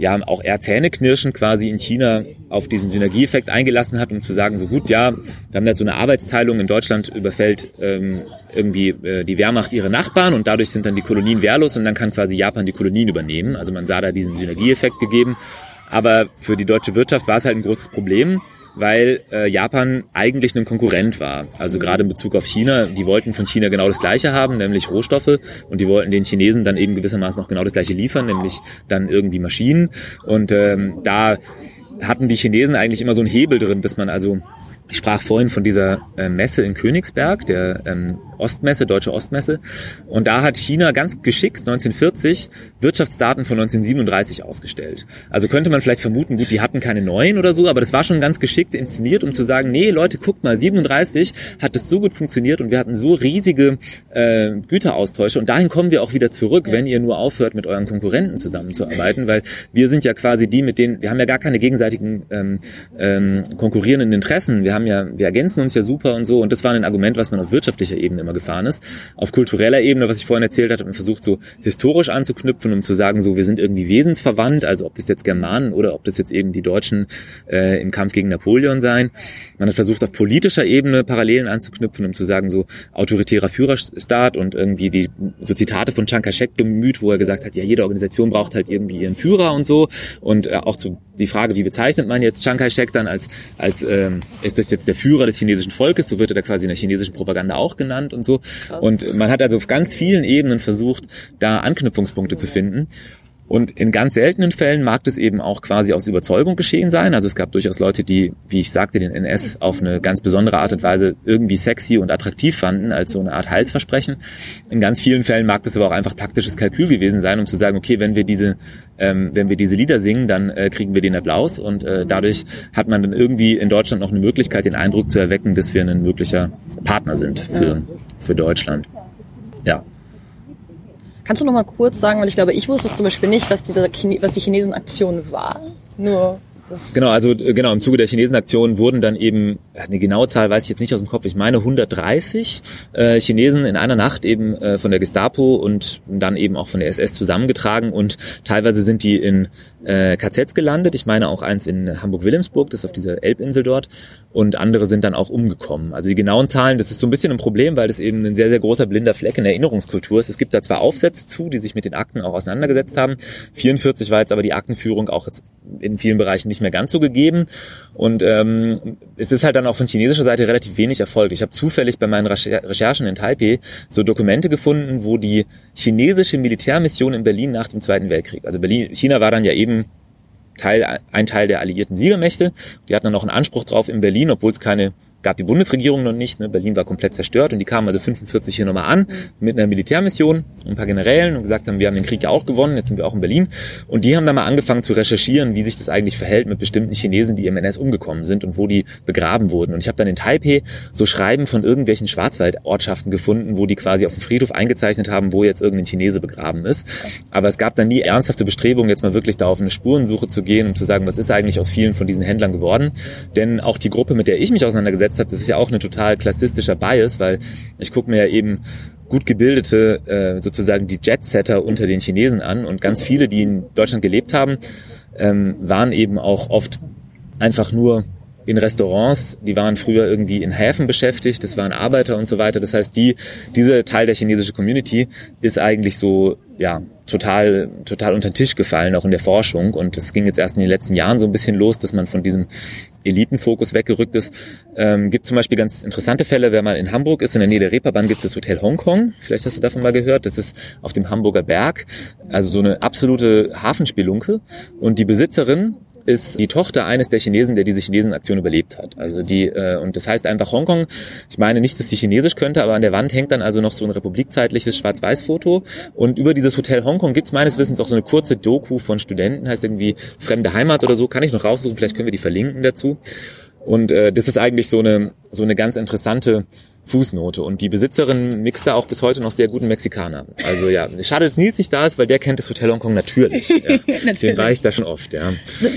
ja auch eher zähneknirschend quasi in China auf diesen Synergieeffekt eingelassen hat, um zu sagen, so gut, ja, wir haben jetzt so eine Arbeitsteilung, in Deutschland überfällt ähm, irgendwie äh, die Wehrmacht ihre Nachbarn und dadurch sind dann die Kolonien wehrlos und dann kann quasi Japan die Kolonien übernehmen. Also man sah da diesen Synergieeffekt gegeben. Aber für die deutsche Wirtschaft war es halt ein großes Problem, weil äh, Japan eigentlich ein Konkurrent war. Also gerade in Bezug auf China, die wollten von China genau das Gleiche haben, nämlich Rohstoffe, und die wollten den Chinesen dann eben gewissermaßen noch genau das Gleiche liefern, nämlich dann irgendwie Maschinen. Und ähm, da hatten die Chinesen eigentlich immer so einen Hebel drin, dass man also ich sprach vorhin von dieser äh, Messe in Königsberg, der ähm, Ostmesse, Deutsche Ostmesse. Und da hat China ganz geschickt 1940 Wirtschaftsdaten von 1937 ausgestellt. Also könnte man vielleicht vermuten, gut, die hatten keine neuen oder so, aber das war schon ganz geschickt inszeniert, um zu sagen, nee, Leute, guckt mal, 37 hat das so gut funktioniert und wir hatten so riesige äh, Güteraustausche und dahin kommen wir auch wieder zurück, wenn ihr nur aufhört, mit euren Konkurrenten zusammenzuarbeiten, weil wir sind ja quasi die, mit denen, wir haben ja gar keine gegenseitigen ähm, ähm, konkurrierenden Interessen. Wir haben ja, wir ergänzen uns ja super und so und das war ein Argument, was man auf wirtschaftlicher Ebene immer gefahren ist. Auf kultureller Ebene, was ich vorhin erzählt hatte, hat man versucht, so historisch anzuknüpfen, um zu sagen, so wir sind irgendwie wesensverwandt, also ob das jetzt Germanen oder ob das jetzt eben die Deutschen äh, im Kampf gegen Napoleon seien. Man hat versucht, auf politischer Ebene Parallelen anzuknüpfen, um zu sagen, so autoritärer Führerstaat und irgendwie die so Zitate von Chiang Kai-shek bemüht, wo er gesagt hat, ja, jede Organisation braucht halt irgendwie ihren Führer und so. Und äh, auch zu die Frage, wie bezeichnet man jetzt Chiang Kai-shek dann als, als ähm, ist das jetzt der Führer des chinesischen Volkes, so wird er da quasi in der chinesischen Propaganda auch genannt und so. Und man hat also auf ganz vielen Ebenen versucht, da Anknüpfungspunkte zu finden. Und in ganz seltenen Fällen mag das eben auch quasi aus Überzeugung geschehen sein. Also es gab durchaus Leute, die, wie ich sagte, den NS auf eine ganz besondere Art und Weise irgendwie sexy und attraktiv fanden, als so eine Art Heilsversprechen. In ganz vielen Fällen mag das aber auch einfach taktisches Kalkül gewesen sein, um zu sagen, okay, wenn wir diese, ähm, wenn wir diese Lieder singen, dann äh, kriegen wir den Applaus und äh, dadurch hat man dann irgendwie in Deutschland noch eine Möglichkeit, den Eindruck zu erwecken, dass wir ein möglicher Partner sind für, für Deutschland. Ja. Kannst du noch mal kurz sagen, weil ich glaube, ich wusste es zum Beispiel nicht, was, diese Chine was die Chinesen-Aktion war. Nur genau, also äh, genau im Zuge der Chinesenaktion wurden dann eben eine genaue Zahl weiß ich jetzt nicht aus dem Kopf. Ich meine 130 äh, Chinesen in einer Nacht eben äh, von der Gestapo und dann eben auch von der SS zusammengetragen und teilweise sind die in äh, KZs gelandet. Ich meine auch eins in Hamburg-Wilhelmsburg, das ist auf dieser Elbinsel dort und andere sind dann auch umgekommen. Also die genauen Zahlen, das ist so ein bisschen ein Problem, weil das eben ein sehr sehr großer blinder Fleck in der Erinnerungskultur ist. Es gibt da zwar Aufsätze zu, die sich mit den Akten auch auseinandergesetzt haben. 44 war jetzt aber die Aktenführung auch jetzt in vielen Bereichen nicht mehr ganz so gegeben. Und ähm, es ist halt dann auch von chinesischer Seite relativ wenig Erfolg. Ich habe zufällig bei meinen Recherchen in Taipei so Dokumente gefunden, wo die chinesische Militärmission in Berlin nach dem Zweiten Weltkrieg, also Berlin, China war dann ja eben Teil, ein Teil der alliierten Siegermächte. Die hatten dann noch einen Anspruch drauf in Berlin, obwohl es keine gab die Bundesregierung noch nicht. Ne? Berlin war komplett zerstört und die kamen also 45 hier nochmal an mit einer Militärmission, ein paar Generälen und gesagt haben, wir haben den Krieg ja auch gewonnen, jetzt sind wir auch in Berlin. Und die haben dann mal angefangen zu recherchieren, wie sich das eigentlich verhält mit bestimmten Chinesen, die im NS umgekommen sind und wo die begraben wurden. Und ich habe dann in Taipei so Schreiben von irgendwelchen Schwarzwaldortschaften gefunden, wo die quasi auf dem Friedhof eingezeichnet haben, wo jetzt irgendein Chinese begraben ist. Aber es gab dann nie ernsthafte Bestrebungen, jetzt mal wirklich da auf eine Spurensuche zu gehen, um zu sagen, was ist eigentlich aus vielen von diesen Händlern geworden. Denn auch die Gruppe, mit der ich mich auseinandergesetzt gesetzt habe, das ist ja auch ein total klassistischer Bias, weil ich gucke mir ja eben gut gebildete, äh, sozusagen die Jet-Setter unter den Chinesen an. Und ganz viele, die in Deutschland gelebt haben, ähm, waren eben auch oft einfach nur in Restaurants, die waren früher irgendwie in Häfen beschäftigt, das waren Arbeiter und so weiter. Das heißt, die, diese Teil der chinesischen Community ist eigentlich so, ja, total, total unter den Tisch gefallen, auch in der Forschung. Und es ging jetzt erst in den letzten Jahren so ein bisschen los, dass man von diesem Elitenfokus weggerückt ist. Ähm, gibt zum Beispiel ganz interessante Fälle, wenn man in Hamburg ist, in der Nähe der Reeperbahn gibt es das Hotel Hongkong. Vielleicht hast du davon mal gehört. Das ist auf dem Hamburger Berg. Also so eine absolute Hafenspielunke. Und die Besitzerin ist die Tochter eines der Chinesen, der diese Chinesenaktion überlebt hat. Also die äh, und das heißt einfach Hongkong. Ich meine nicht, dass sie Chinesisch könnte, aber an der Wand hängt dann also noch so ein republikzeitliches Schwarz-Weiß-Foto. Und über dieses Hotel Hongkong gibt's meines Wissens auch so eine kurze Doku von Studenten, heißt irgendwie Fremde Heimat oder so. Kann ich noch raussuchen? Vielleicht können wir die verlinken dazu. Und äh, das ist eigentlich so eine so eine ganz interessante Fußnote. Und die Besitzerin mixt da auch bis heute noch sehr guten Mexikaner. Also ja, schade, dass Nils nicht da ist, weil der kennt das Hotel Hongkong natürlich. Ja. natürlich. Den war ich da schon oft, ja.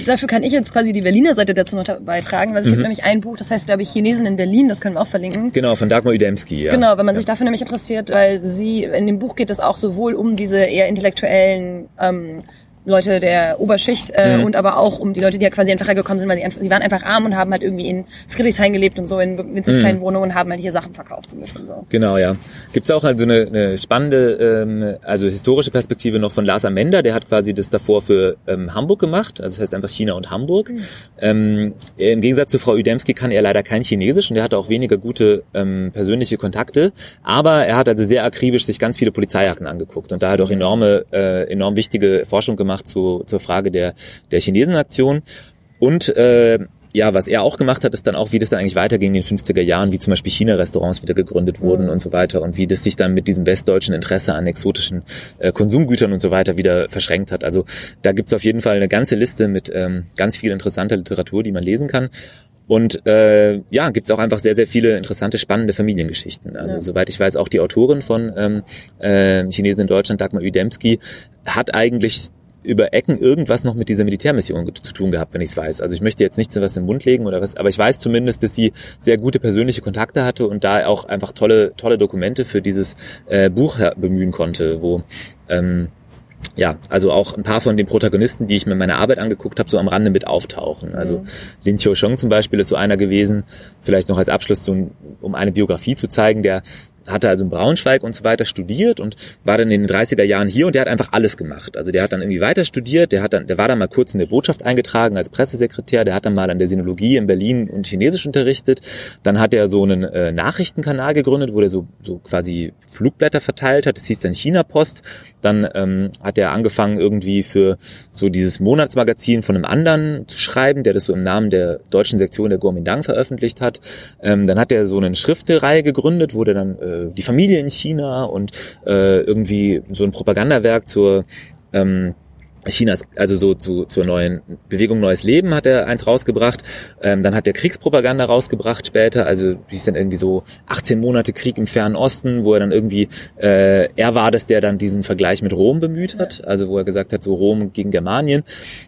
Dafür kann ich jetzt quasi die Berliner Seite dazu noch beitragen, weil es mhm. gibt nämlich ein Buch, das heißt, glaube ich, Chinesen in Berlin, das können wir auch verlinken. Genau, von Dagmar Udemski, ja. Genau, wenn man sich dafür nämlich interessiert, weil sie, in dem Buch geht es auch sowohl um diese eher intellektuellen ähm, Leute der Oberschicht äh, mhm. und aber auch um die Leute, die ja quasi einfach hergekommen sind, weil sie, einfach, sie waren einfach arm und haben halt irgendwie in Friedrichshain gelebt und so in winzig mhm. kleinen Wohnungen und haben halt hier Sachen verkauft so ein bisschen so. Genau, ja. Gibt's auch also eine, eine spannende, ähm, also historische Perspektive noch von Lars Amender, der hat quasi das davor für ähm, Hamburg gemacht, also das heißt einfach China und Hamburg. Mhm. Ähm, Im Gegensatz zu Frau Udemski kann er leider kein Chinesisch und er hatte auch weniger gute ähm, persönliche Kontakte, aber er hat also sehr akribisch sich ganz viele Polizeiakten angeguckt und da hat auch mhm. enorme, äh, enorm wichtige Forschung gemacht gemacht zu, zur Frage der, der Chinesenaktion. Und äh, ja, was er auch gemacht hat, ist dann auch, wie das dann eigentlich weiterging in den 50er Jahren, wie zum Beispiel China-Restaurants wieder gegründet wurden mhm. und so weiter und wie das sich dann mit diesem westdeutschen Interesse an exotischen äh, Konsumgütern und so weiter wieder verschränkt hat. Also da gibt's auf jeden Fall eine ganze Liste mit ähm, ganz viel interessanter Literatur, die man lesen kann. Und äh, ja, gibt es auch einfach sehr, sehr viele interessante, spannende Familiengeschichten. Also ja. soweit ich weiß, auch die Autorin von ähm, äh, Chinesen in Deutschland, Dagmar Udemski, hat eigentlich über Ecken irgendwas noch mit dieser Militärmission zu tun gehabt, wenn ich es weiß. Also ich möchte jetzt nichts was im Mund legen oder was, aber ich weiß zumindest, dass sie sehr gute persönliche Kontakte hatte und da auch einfach tolle, tolle Dokumente für dieses äh, Buch bemühen konnte, wo ähm, ja, also auch ein paar von den Protagonisten, die ich mir in meiner Arbeit angeguckt habe, so am Rande mit auftauchen. Also mhm. Lin Chiu-Shong zum Beispiel ist so einer gewesen, vielleicht noch als Abschluss, so, um eine Biografie zu zeigen, der hatte also in Braunschweig und so weiter studiert und war dann in den 30er Jahren hier und der hat einfach alles gemacht. Also der hat dann irgendwie weiter studiert, der hat dann, der war dann mal kurz in der Botschaft eingetragen als Pressesekretär, der hat dann mal an der Sinologie in Berlin und Chinesisch unterrichtet. Dann hat er so einen äh, Nachrichtenkanal gegründet, wo er so, so quasi Flugblätter verteilt hat. Das hieß dann China Post. Dann ähm, hat er angefangen irgendwie für so dieses Monatsmagazin von einem anderen zu schreiben, der das so im Namen der deutschen Sektion der Kuomintang veröffentlicht hat. Ähm, dann hat er so eine Schriftereihe gegründet, wo der dann äh, äh, die Familie in China und äh, irgendwie so ein Propagandawerk zur ähm, Chinas, also so zu, zur neuen Bewegung Neues Leben hat er eins rausgebracht. Ähm, dann hat er Kriegspropaganda rausgebracht später, also wie ist dann irgendwie so 18 Monate Krieg im Fernen Osten, wo er dann irgendwie, äh, er war das, der dann diesen Vergleich mit Rom bemüht hat, also wo er gesagt hat, so Rom gegen Germanien.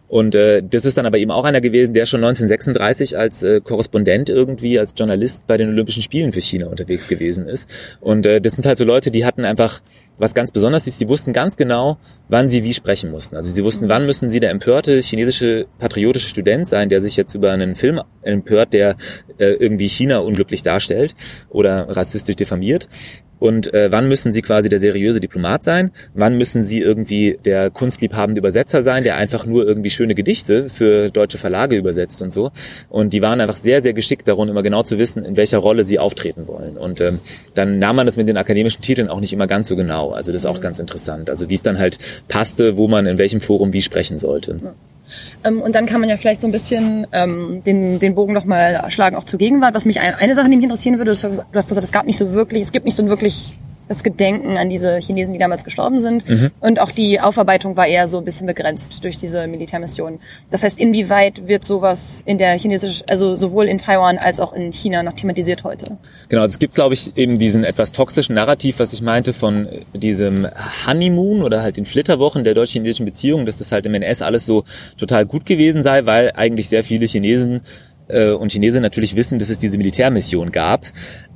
Und äh, das ist dann aber eben auch einer gewesen, der schon 1936 als äh, Korrespondent irgendwie, als Journalist bei den Olympischen Spielen für China unterwegs gewesen ist. Und äh, das sind halt so Leute, die hatten einfach was ganz besonders ist, sie wussten ganz genau, wann sie wie sprechen mussten. Also sie wussten, wann müssen sie der empörte chinesische patriotische Student sein, der sich jetzt über einen Film empört, der äh, irgendwie China unglücklich darstellt oder rassistisch diffamiert und äh, wann müssen sie quasi der seriöse Diplomat sein, wann müssen sie irgendwie der kunstliebhabende Übersetzer sein, der einfach nur irgendwie schöne Gedichte für deutsche Verlage übersetzt und so. Und die waren einfach sehr, sehr geschickt darum, immer genau zu wissen, in welcher Rolle sie auftreten wollen. Und ähm, dann nahm man das mit den akademischen Titeln auch nicht immer ganz so genau. Also das ist auch ganz interessant. Also wie es dann halt passte, wo man in welchem Forum wie sprechen sollte. Ähm, und dann kann man ja vielleicht so ein bisschen ähm, den, den Bogen noch mal schlagen, auch zur Gegenwart. Was mich eine Sache, mich interessieren würde, du hast gesagt, es gab nicht so wirklich, es gibt nicht so ein wirklich das Gedenken an diese Chinesen, die damals gestorben sind. Mhm. Und auch die Aufarbeitung war eher so ein bisschen begrenzt durch diese Militärmission. Das heißt, inwieweit wird sowas in der chinesischen, also sowohl in Taiwan als auch in China noch thematisiert heute? Genau, also es gibt, glaube ich, eben diesen etwas toxischen Narrativ, was ich meinte, von diesem Honeymoon oder halt den Flitterwochen der deutsch-chinesischen Beziehungen, dass das halt im NS alles so total gut gewesen sei, weil eigentlich sehr viele Chinesen äh, und Chinesen natürlich wissen, dass es diese Militärmission gab.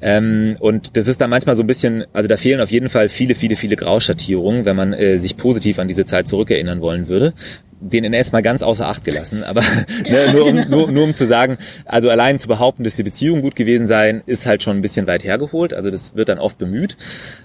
Ähm, und das ist dann manchmal so ein bisschen, also da fehlen auf jeden Fall viele, viele, viele Grauschattierungen, wenn man äh, sich positiv an diese Zeit zurückerinnern wollen würde den NS mal ganz außer Acht gelassen, aber ne, nur, um, nur, nur um zu sagen, also allein zu behaupten, dass die Beziehung gut gewesen seien, ist halt schon ein bisschen weit hergeholt. Also das wird dann oft bemüht.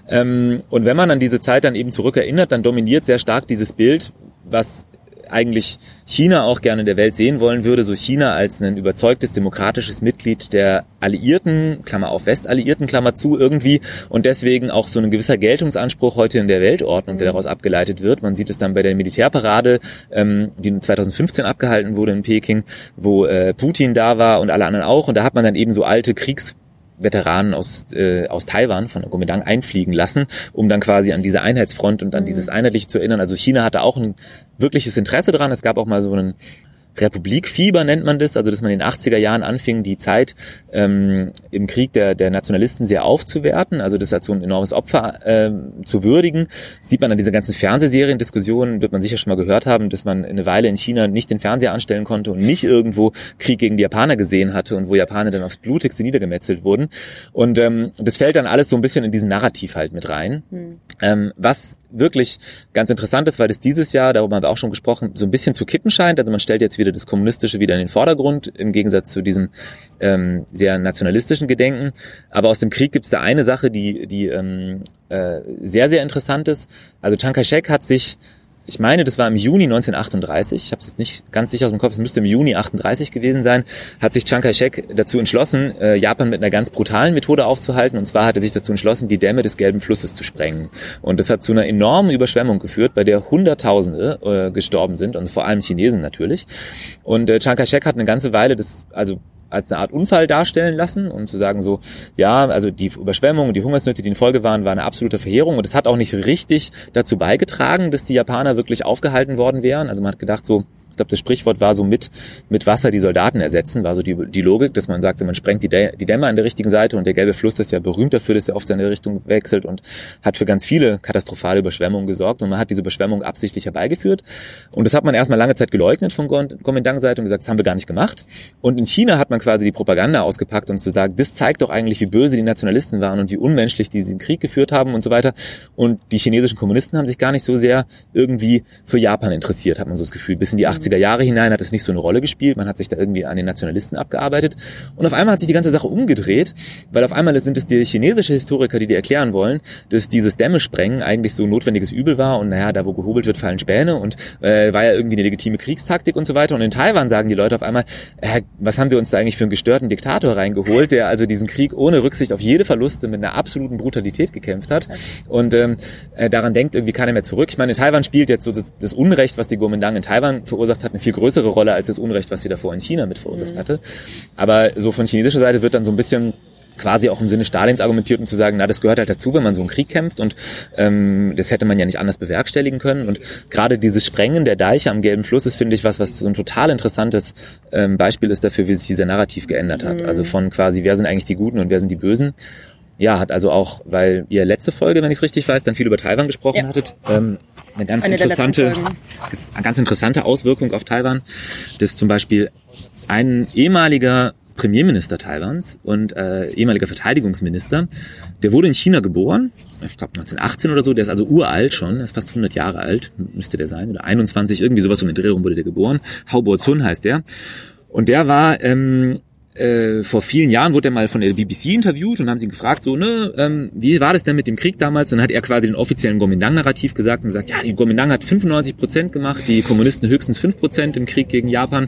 Ähm, und wenn man an diese Zeit dann eben zurückerinnert, dann dominiert sehr stark dieses Bild, was eigentlich China auch gerne in der Welt sehen wollen würde, so China als ein überzeugtes demokratisches Mitglied der Alliierten, Klammer auf Westalliierten, Klammer zu irgendwie und deswegen auch so ein gewisser Geltungsanspruch heute in der Weltordnung, der daraus abgeleitet wird. Man sieht es dann bei der Militärparade, ähm, die 2015 abgehalten wurde in Peking, wo äh, Putin da war und alle anderen auch und da hat man dann eben so alte Kriegs Veteranen aus, äh, aus Taiwan von der Kuomintang einfliegen lassen, um dann quasi an diese Einheitsfront und an mhm. dieses Einheitliche zu erinnern. Also China hatte auch ein wirkliches Interesse dran. Es gab auch mal so einen Republikfieber nennt man das, also dass man in den 80er Jahren anfing, die Zeit ähm, im Krieg der, der Nationalisten sehr aufzuwerten, also das als so ein enormes Opfer ähm, zu würdigen. Sieht man an dieser ganzen Fernsehserien-Diskussion, wird man sicher schon mal gehört haben, dass man eine Weile in China nicht den Fernseher anstellen konnte und nicht irgendwo Krieg gegen die Japaner gesehen hatte und wo Japaner dann aufs Blutigste niedergemetzelt wurden. Und ähm, das fällt dann alles so ein bisschen in diesen Narrativ halt mit rein. Mhm. Ähm, was wirklich ganz interessant ist, weil das dieses Jahr, darüber haben wir auch schon gesprochen, so ein bisschen zu kippen scheint. Also man stellt jetzt wieder das Kommunistische wieder in den Vordergrund, im Gegensatz zu diesem ähm, sehr nationalistischen Gedenken. Aber aus dem Krieg gibt es da eine Sache, die, die ähm, äh, sehr, sehr interessant ist. Also Chiang Kai-shek hat sich ich meine, das war im Juni 1938, ich habe es jetzt nicht ganz sicher aus dem Kopf, es müsste im Juni 38 gewesen sein, hat sich Chiang Kai-shek dazu entschlossen, äh, Japan mit einer ganz brutalen Methode aufzuhalten. Und zwar hat er sich dazu entschlossen, die Dämme des Gelben Flusses zu sprengen. Und das hat zu einer enormen Überschwemmung geführt, bei der Hunderttausende äh, gestorben sind, und vor allem Chinesen natürlich. Und äh, Chiang Kai-shek hat eine ganze Weile das, also als eine Art Unfall darstellen lassen und zu sagen so, ja, also die Überschwemmung, die Hungersnöte, die in Folge waren, war eine absolute Verheerung und es hat auch nicht richtig dazu beigetragen, dass die Japaner wirklich aufgehalten worden wären. Also man hat gedacht so, ich glaube, das Sprichwort war so mit, mit Wasser die Soldaten ersetzen, war so die, die Logik, dass man sagte, man sprengt die, die Dämme an der richtigen Seite und der gelbe Fluss ist ja berühmt dafür, dass er oft seine Richtung wechselt und hat für ganz viele katastrophale Überschwemmungen gesorgt und man hat diese Überschwemmung absichtlich herbeigeführt. Und das hat man erstmal lange Zeit geleugnet von Kuomintang-Seite und gesagt, das haben wir gar nicht gemacht. Und in China hat man quasi die Propaganda ausgepackt und zu sagen, das zeigt doch eigentlich, wie böse die Nationalisten waren und wie unmenschlich die diesen Krieg geführt haben und so weiter. Und die chinesischen Kommunisten haben sich gar nicht so sehr irgendwie für Japan interessiert, hat man so das Gefühl, bis in die 80 80er Jahre hinein hat es nicht so eine Rolle gespielt. Man hat sich da irgendwie an den Nationalisten abgearbeitet. Und auf einmal hat sich die ganze Sache umgedreht, weil auf einmal sind es die chinesische Historiker, die dir erklären wollen, dass dieses Dämme eigentlich so ein notwendiges Übel war und naja, da wo gehobelt wird, fallen Späne und äh, war ja irgendwie eine legitime Kriegstaktik und so weiter. Und in Taiwan sagen die Leute auf einmal, äh, was haben wir uns da eigentlich für einen gestörten Diktator reingeholt, der also diesen Krieg ohne Rücksicht auf jede Verluste mit einer absoluten Brutalität gekämpft hat. Und ähm, äh, daran denkt irgendwie keiner mehr zurück. Ich meine, Taiwan spielt jetzt so das, das Unrecht, was die Kuomintang in Taiwan verursacht verursacht hat, eine viel größere Rolle als das Unrecht, was sie davor in China mit verursacht mhm. hatte. Aber so von chinesischer Seite wird dann so ein bisschen quasi auch im Sinne Stalins argumentiert, um zu sagen, na, das gehört halt dazu, wenn man so einen Krieg kämpft und ähm, das hätte man ja nicht anders bewerkstelligen können. Und gerade dieses Sprengen der Deiche am Gelben Fluss ist, finde ich, was, was so ein total interessantes ähm, Beispiel ist dafür, wie sich dieser Narrativ geändert hat. Mhm. Also von quasi, wer sind eigentlich die Guten und wer sind die Bösen. Ja, hat also auch, weil ihr letzte Folge, wenn ich es richtig weiß, dann viel über Taiwan gesprochen ja. hattet, ähm, eine ganz eine interessante, eine ganz interessante Auswirkung auf Taiwan, dass zum Beispiel ein ehemaliger Premierminister Taiwans und äh, ehemaliger Verteidigungsminister, der wurde in China geboren, ich glaube 1918 oder so, der ist also uralt schon, ist fast 100 Jahre alt, müsste der sein, oder 21, irgendwie sowas um den Dreh rum wurde der geboren. Hao Bo-Zun heißt der. Und der war ähm, äh, vor vielen Jahren wurde er mal von der BBC interviewt und haben sie gefragt, so, ne, ähm, wie war das denn mit dem Krieg damals? Und dann hat er quasi den offiziellen Gomindang-Narrativ gesagt und gesagt, ja, die Gomindang hat 95 Prozent gemacht, die Kommunisten höchstens 5 Prozent im Krieg gegen Japan.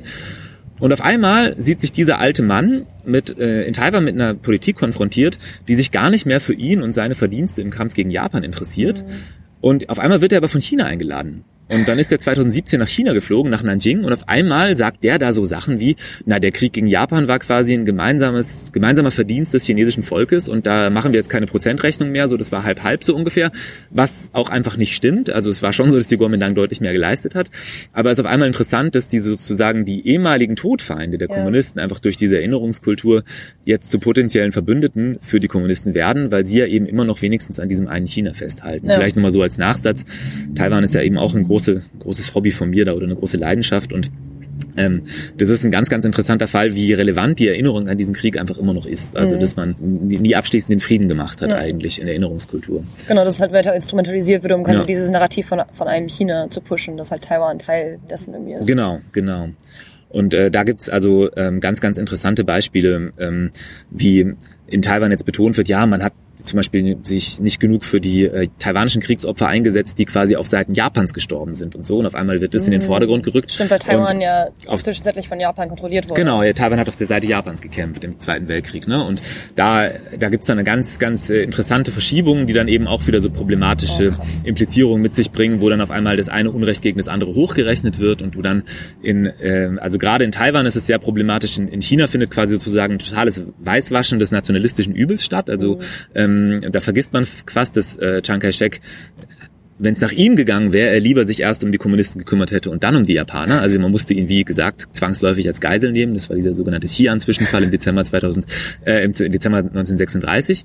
Und auf einmal sieht sich dieser alte Mann mit äh, in Taiwan mit einer Politik konfrontiert, die sich gar nicht mehr für ihn und seine Verdienste im Kampf gegen Japan interessiert. Mhm. Und auf einmal wird er aber von China eingeladen. Und dann ist er 2017 nach China geflogen, nach Nanjing, und auf einmal sagt der da so Sachen wie, na, der Krieg gegen Japan war quasi ein gemeinsames, gemeinsamer Verdienst des chinesischen Volkes und da machen wir jetzt keine Prozentrechnung mehr, so das war halb halb so ungefähr, was auch einfach nicht stimmt. Also es war schon so, dass die Kuomintang deutlich mehr geleistet hat. Aber es ist auf einmal interessant, dass diese sozusagen die ehemaligen Todfeinde der ja. Kommunisten einfach durch diese Erinnerungskultur jetzt zu potenziellen Verbündeten für die Kommunisten werden, weil sie ja eben immer noch wenigstens an diesem einen China festhalten. Ja. Vielleicht nochmal so als Nachsatz. Taiwan ist ja eben auch ein große, großes Hobby von mir da oder eine große Leidenschaft und ähm, das ist ein ganz, ganz interessanter Fall, wie relevant die Erinnerung an diesen Krieg einfach immer noch ist. Also, mhm. dass man nie abschließend den Frieden gemacht hat, ja. eigentlich in der Erinnerungskultur. Genau, dass halt weiter instrumentalisiert wird, um quasi ja. dieses Narrativ von, von einem China zu pushen, dass halt Taiwan Teil dessen irgendwie ist. Genau, genau. Und äh, da gibt's also ähm, ganz, ganz interessante Beispiele, ähm, wie in Taiwan jetzt betont wird, ja, man hat zum Beispiel sich nicht genug für die äh, taiwanischen Kriegsopfer eingesetzt, die quasi auf Seiten Japans gestorben sind und so. Und auf einmal wird das in den mhm. Vordergrund gerückt. Stimmt, weil Taiwan ja zwischenzeitlich von Japan kontrolliert wurde. Genau, ja, Taiwan hat auf der Seite Japans gekämpft im Zweiten Weltkrieg. Ne? Und da, da gibt's dann eine ganz, ganz äh, interessante Verschiebung, die dann eben auch wieder so problematische oh, Implizierungen mit sich bringen, wo dann auf einmal das eine Unrecht gegen das andere hochgerechnet wird und du dann in, äh, also gerade in Taiwan ist es sehr problematisch, in, in China findet quasi sozusagen ein totales Weißwaschen des nationalistischen Übels statt. Also mhm. ähm, da vergisst man fast, dass äh, Chiang Kai-shek wenn es nach ihm gegangen wäre, er lieber sich erst um die Kommunisten gekümmert hätte und dann um die Japaner. Also man musste ihn, wie gesagt, zwangsläufig als Geisel nehmen. Das war dieser sogenannte Xi'an-Zwischenfall im Dezember 2000, äh, im Dezember 1936.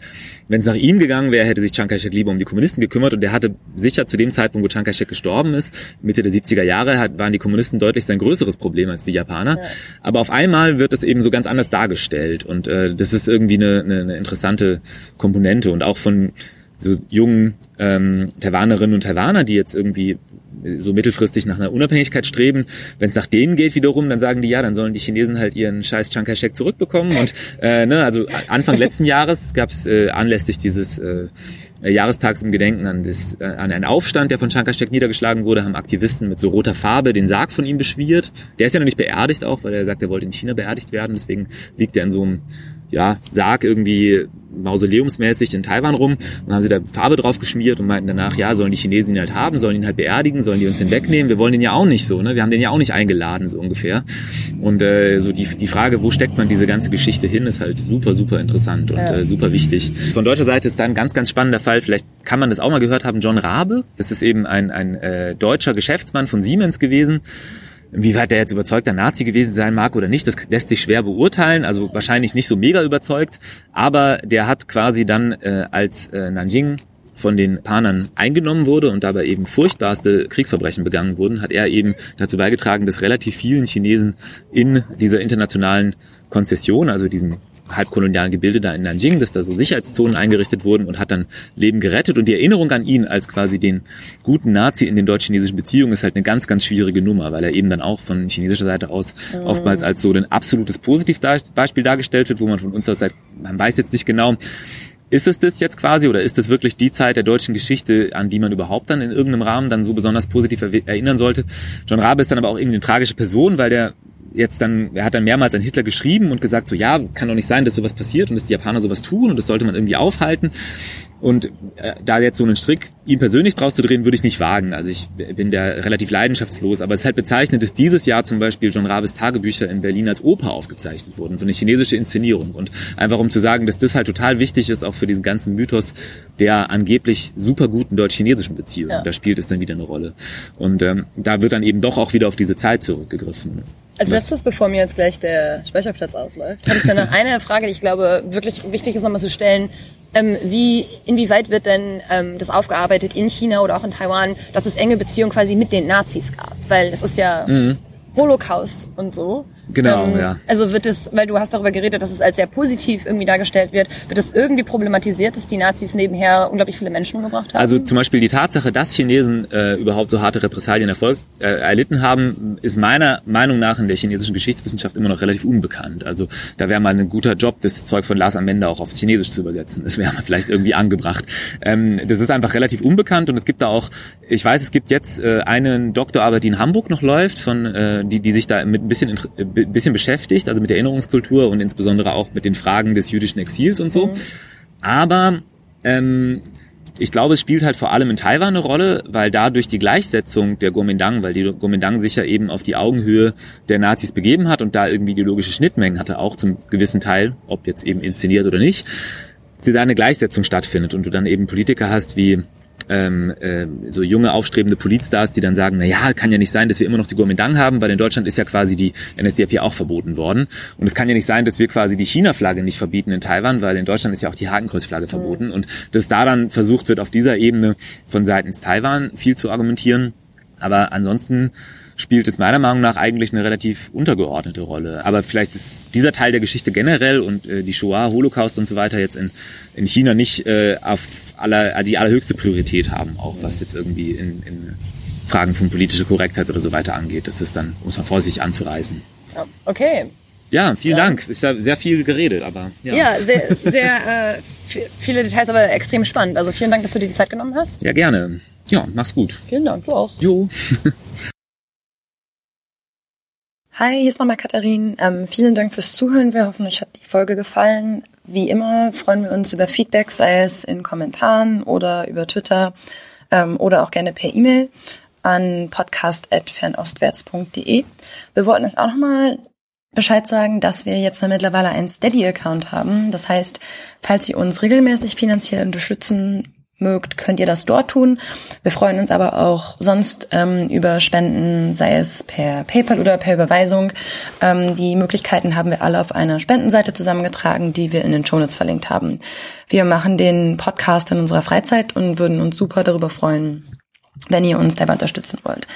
Wenn es nach ihm gegangen wäre, hätte sich Chiang Kai-shek lieber um die Kommunisten gekümmert und er hatte sicher zu dem Zeitpunkt, wo Chiang Kai-shek gestorben ist, Mitte der 70er Jahre, hat, waren die Kommunisten deutlich sein größeres Problem als die Japaner. Ja. Aber auf einmal wird es eben so ganz anders dargestellt und äh, das ist irgendwie eine, eine, eine interessante Komponente und auch von so jungen ähm, Taiwanerinnen und Taiwaner, die jetzt irgendwie so mittelfristig nach einer Unabhängigkeit streben. Wenn es nach denen geht wiederum, dann sagen die, ja, dann sollen die Chinesen halt ihren scheiß Chiang Kai-shek zurückbekommen. Und äh, ne, also Anfang letzten Jahres gab es äh, anlässlich dieses äh, Jahrestags im Gedenken an, das, äh, an einen Aufstand, der von Chiang Kai-shek niedergeschlagen wurde, haben Aktivisten mit so roter Farbe den Sarg von ihm beschmiert. Der ist ja noch nicht beerdigt auch, weil er sagt, er wollte in China beerdigt werden. Deswegen liegt er in so einem ja, Sarg irgendwie mausoleumsmäßig in Taiwan rum und haben sie da Farbe drauf geschmiert und meinten danach, ja, sollen die Chinesen ihn halt haben, sollen ihn halt beerdigen, sollen die uns den wegnehmen? Wir wollen den ja auch nicht so, ne? Wir haben den ja auch nicht eingeladen, so ungefähr. Und äh, so die, die Frage, wo steckt man diese ganze Geschichte hin, ist halt super, super interessant und ja. äh, super wichtig. Von deutscher Seite ist da ein ganz, ganz spannender Fall, vielleicht kann man das auch mal gehört haben, John Rabe. Das ist eben ein, ein äh, deutscher Geschäftsmann von Siemens gewesen Inwieweit der jetzt überzeugter Nazi gewesen sein mag oder nicht, das lässt sich schwer beurteilen. Also wahrscheinlich nicht so mega überzeugt. Aber der hat quasi dann, äh, als äh, Nanjing von den Panern eingenommen wurde und dabei eben furchtbarste Kriegsverbrechen begangen wurden, hat er eben dazu beigetragen, dass relativ vielen Chinesen in dieser internationalen Konzession, also diesem halbkolonialen Gebilde da in Nanjing, dass da so Sicherheitszonen eingerichtet wurden und hat dann Leben gerettet. Und die Erinnerung an ihn als quasi den guten Nazi in den deutsch-chinesischen Beziehungen ist halt eine ganz, ganz schwierige Nummer, weil er eben dann auch von chinesischer Seite aus mhm. oftmals als so ein absolutes Positivbeispiel dargestellt wird, wo man von uns aus sagt, man weiß jetzt nicht genau, ist es das jetzt quasi oder ist es wirklich die Zeit der deutschen Geschichte, an die man überhaupt dann in irgendeinem Rahmen dann so besonders positiv erinnern sollte? John Rabe ist dann aber auch irgendwie eine tragische Person, weil der jetzt dann, er hat dann mehrmals an Hitler geschrieben und gesagt, so ja, kann doch nicht sein, dass sowas passiert und dass die Japaner sowas tun und das sollte man irgendwie aufhalten. Und äh, da jetzt so einen Strick ihm persönlich draus zu drehen, würde ich nicht wagen. Also ich bin da relativ leidenschaftslos. Aber es ist halt bezeichnend, dass dieses Jahr zum Beispiel John Rabes Tagebücher in Berlin als Oper aufgezeichnet wurden, für eine chinesische Inszenierung. Und einfach um zu sagen, dass das halt total wichtig ist, auch für diesen ganzen Mythos der angeblich super guten deutsch-chinesischen Beziehung. Ja. Da spielt es dann wieder eine Rolle. Und ähm, da wird dann eben doch auch wieder auf diese Zeit zurückgegriffen. Als letztes, bevor mir jetzt gleich der Speicherplatz ausläuft, habe ich dann noch eine Frage, die ich glaube wirklich wichtig ist nochmal zu stellen. Ähm, wie, inwieweit wird denn ähm, das aufgearbeitet in China oder auch in Taiwan, dass es enge Beziehungen quasi mit den Nazis gab? Weil es ist ja mhm. Holocaust und so. Genau, ähm, ja. Also wird es, weil du hast darüber geredet, dass es als sehr positiv irgendwie dargestellt wird, wird es irgendwie problematisiert, dass die Nazis nebenher unglaublich viele Menschen umgebracht haben? Also zum Beispiel die Tatsache, dass Chinesen äh, überhaupt so harte Repressalien Erfolg, äh, erlitten haben, ist meiner Meinung nach in der chinesischen Geschichtswissenschaft immer noch relativ unbekannt. Also da wäre mal ein guter Job, das Zeug von Lars am Ende auch aufs Chinesisch zu übersetzen. Das wäre mal vielleicht irgendwie angebracht. Ähm, das ist einfach relativ unbekannt und es gibt da auch, ich weiß, es gibt jetzt äh, eine Doktorarbeit, die in Hamburg noch läuft, von äh, die, die sich da mit ein bisschen bisschen beschäftigt, also mit der Erinnerungskultur und insbesondere auch mit den Fragen des jüdischen Exils und so. Mhm. Aber ähm, ich glaube, es spielt halt vor allem in Taiwan eine Rolle, weil dadurch die Gleichsetzung der Kuomintang, weil die Kuomintang sich ja eben auf die Augenhöhe der Nazis begeben hat und da irgendwie ideologische Schnittmengen hatte, auch zum gewissen Teil, ob jetzt eben inszeniert oder nicht, sie da eine Gleichsetzung stattfindet und du dann eben Politiker hast wie ähm, äh, so junge aufstrebende Politstars, die dann sagen, na ja, kann ja nicht sein, dass wir immer noch die Kuomintang haben, weil in Deutschland ist ja quasi die NSDAP auch verboten worden. Und es kann ja nicht sein, dass wir quasi die China-Flagge nicht verbieten in Taiwan, weil in Deutschland ist ja auch die Hakenkreuzflagge verboten. Und dass da dann versucht wird, auf dieser Ebene von seitens Taiwan viel zu argumentieren. Aber ansonsten spielt es meiner Meinung nach eigentlich eine relativ untergeordnete Rolle. Aber vielleicht ist dieser Teil der Geschichte generell und äh, die Shoah, Holocaust und so weiter jetzt in, in China nicht äh, auf aller, die allerhöchste Priorität haben, auch was jetzt irgendwie in, in Fragen von politischer Korrektheit oder so weiter angeht. Das ist dann, muss man vorsichtig anzureißen. Okay. Ja, vielen ja. Dank. Ist ja sehr viel geredet, aber ja. Ja, sehr, sehr äh, viele Details, aber extrem spannend. Also vielen Dank, dass du dir die Zeit genommen hast. Ja, gerne. Ja, mach's gut. Vielen Dank, du auch. Jo. Hi, hier ist nochmal Katharin. Ähm, vielen Dank fürs Zuhören. Wir hoffen, euch hat die Folge gefallen. Wie immer freuen wir uns über Feedback, sei es in Kommentaren oder über Twitter ähm, oder auch gerne per E-Mail an podcast.fernostwärts.de. Wir wollten euch auch nochmal Bescheid sagen, dass wir jetzt mittlerweile einen Steady-Account haben. Das heißt, falls ihr uns regelmäßig finanziell unterstützen mögt, könnt ihr das dort tun. Wir freuen uns aber auch sonst ähm, über Spenden, sei es per PayPal oder per Überweisung. Ähm, die Möglichkeiten haben wir alle auf einer Spendenseite zusammengetragen, die wir in den Shownotes verlinkt haben. Wir machen den Podcast in unserer Freizeit und würden uns super darüber freuen, wenn ihr uns dabei unterstützen wollt.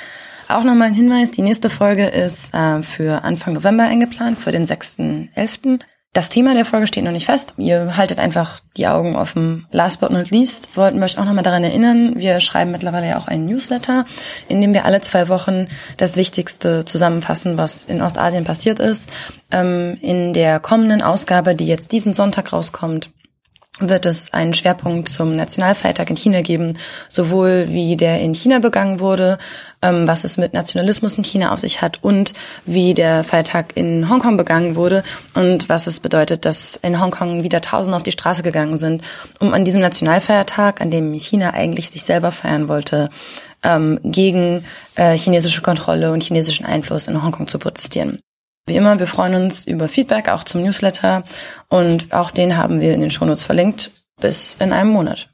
Auch nochmal ein Hinweis, die nächste Folge ist äh, für Anfang November eingeplant, für den 6.11. Das Thema der Folge steht noch nicht fest. Ihr haltet einfach die Augen offen. Last but not least wollten wir euch auch nochmal daran erinnern, wir schreiben mittlerweile ja auch einen Newsletter, in dem wir alle zwei Wochen das Wichtigste zusammenfassen, was in Ostasien passiert ist. Ähm, in der kommenden Ausgabe, die jetzt diesen Sonntag rauskommt, wird es einen Schwerpunkt zum Nationalfeiertag in China geben, sowohl wie der in China begangen wurde, ähm, was es mit Nationalismus in China auf sich hat und wie der Feiertag in Hongkong begangen wurde und was es bedeutet, dass in Hongkong wieder Tausende auf die Straße gegangen sind, um an diesem Nationalfeiertag, an dem China eigentlich sich selber feiern wollte, ähm, gegen äh, chinesische Kontrolle und chinesischen Einfluss in Hongkong zu protestieren. Wie immer, wir freuen uns über Feedback, auch zum Newsletter. Und auch den haben wir in den Shownotes verlinkt. Bis in einem Monat.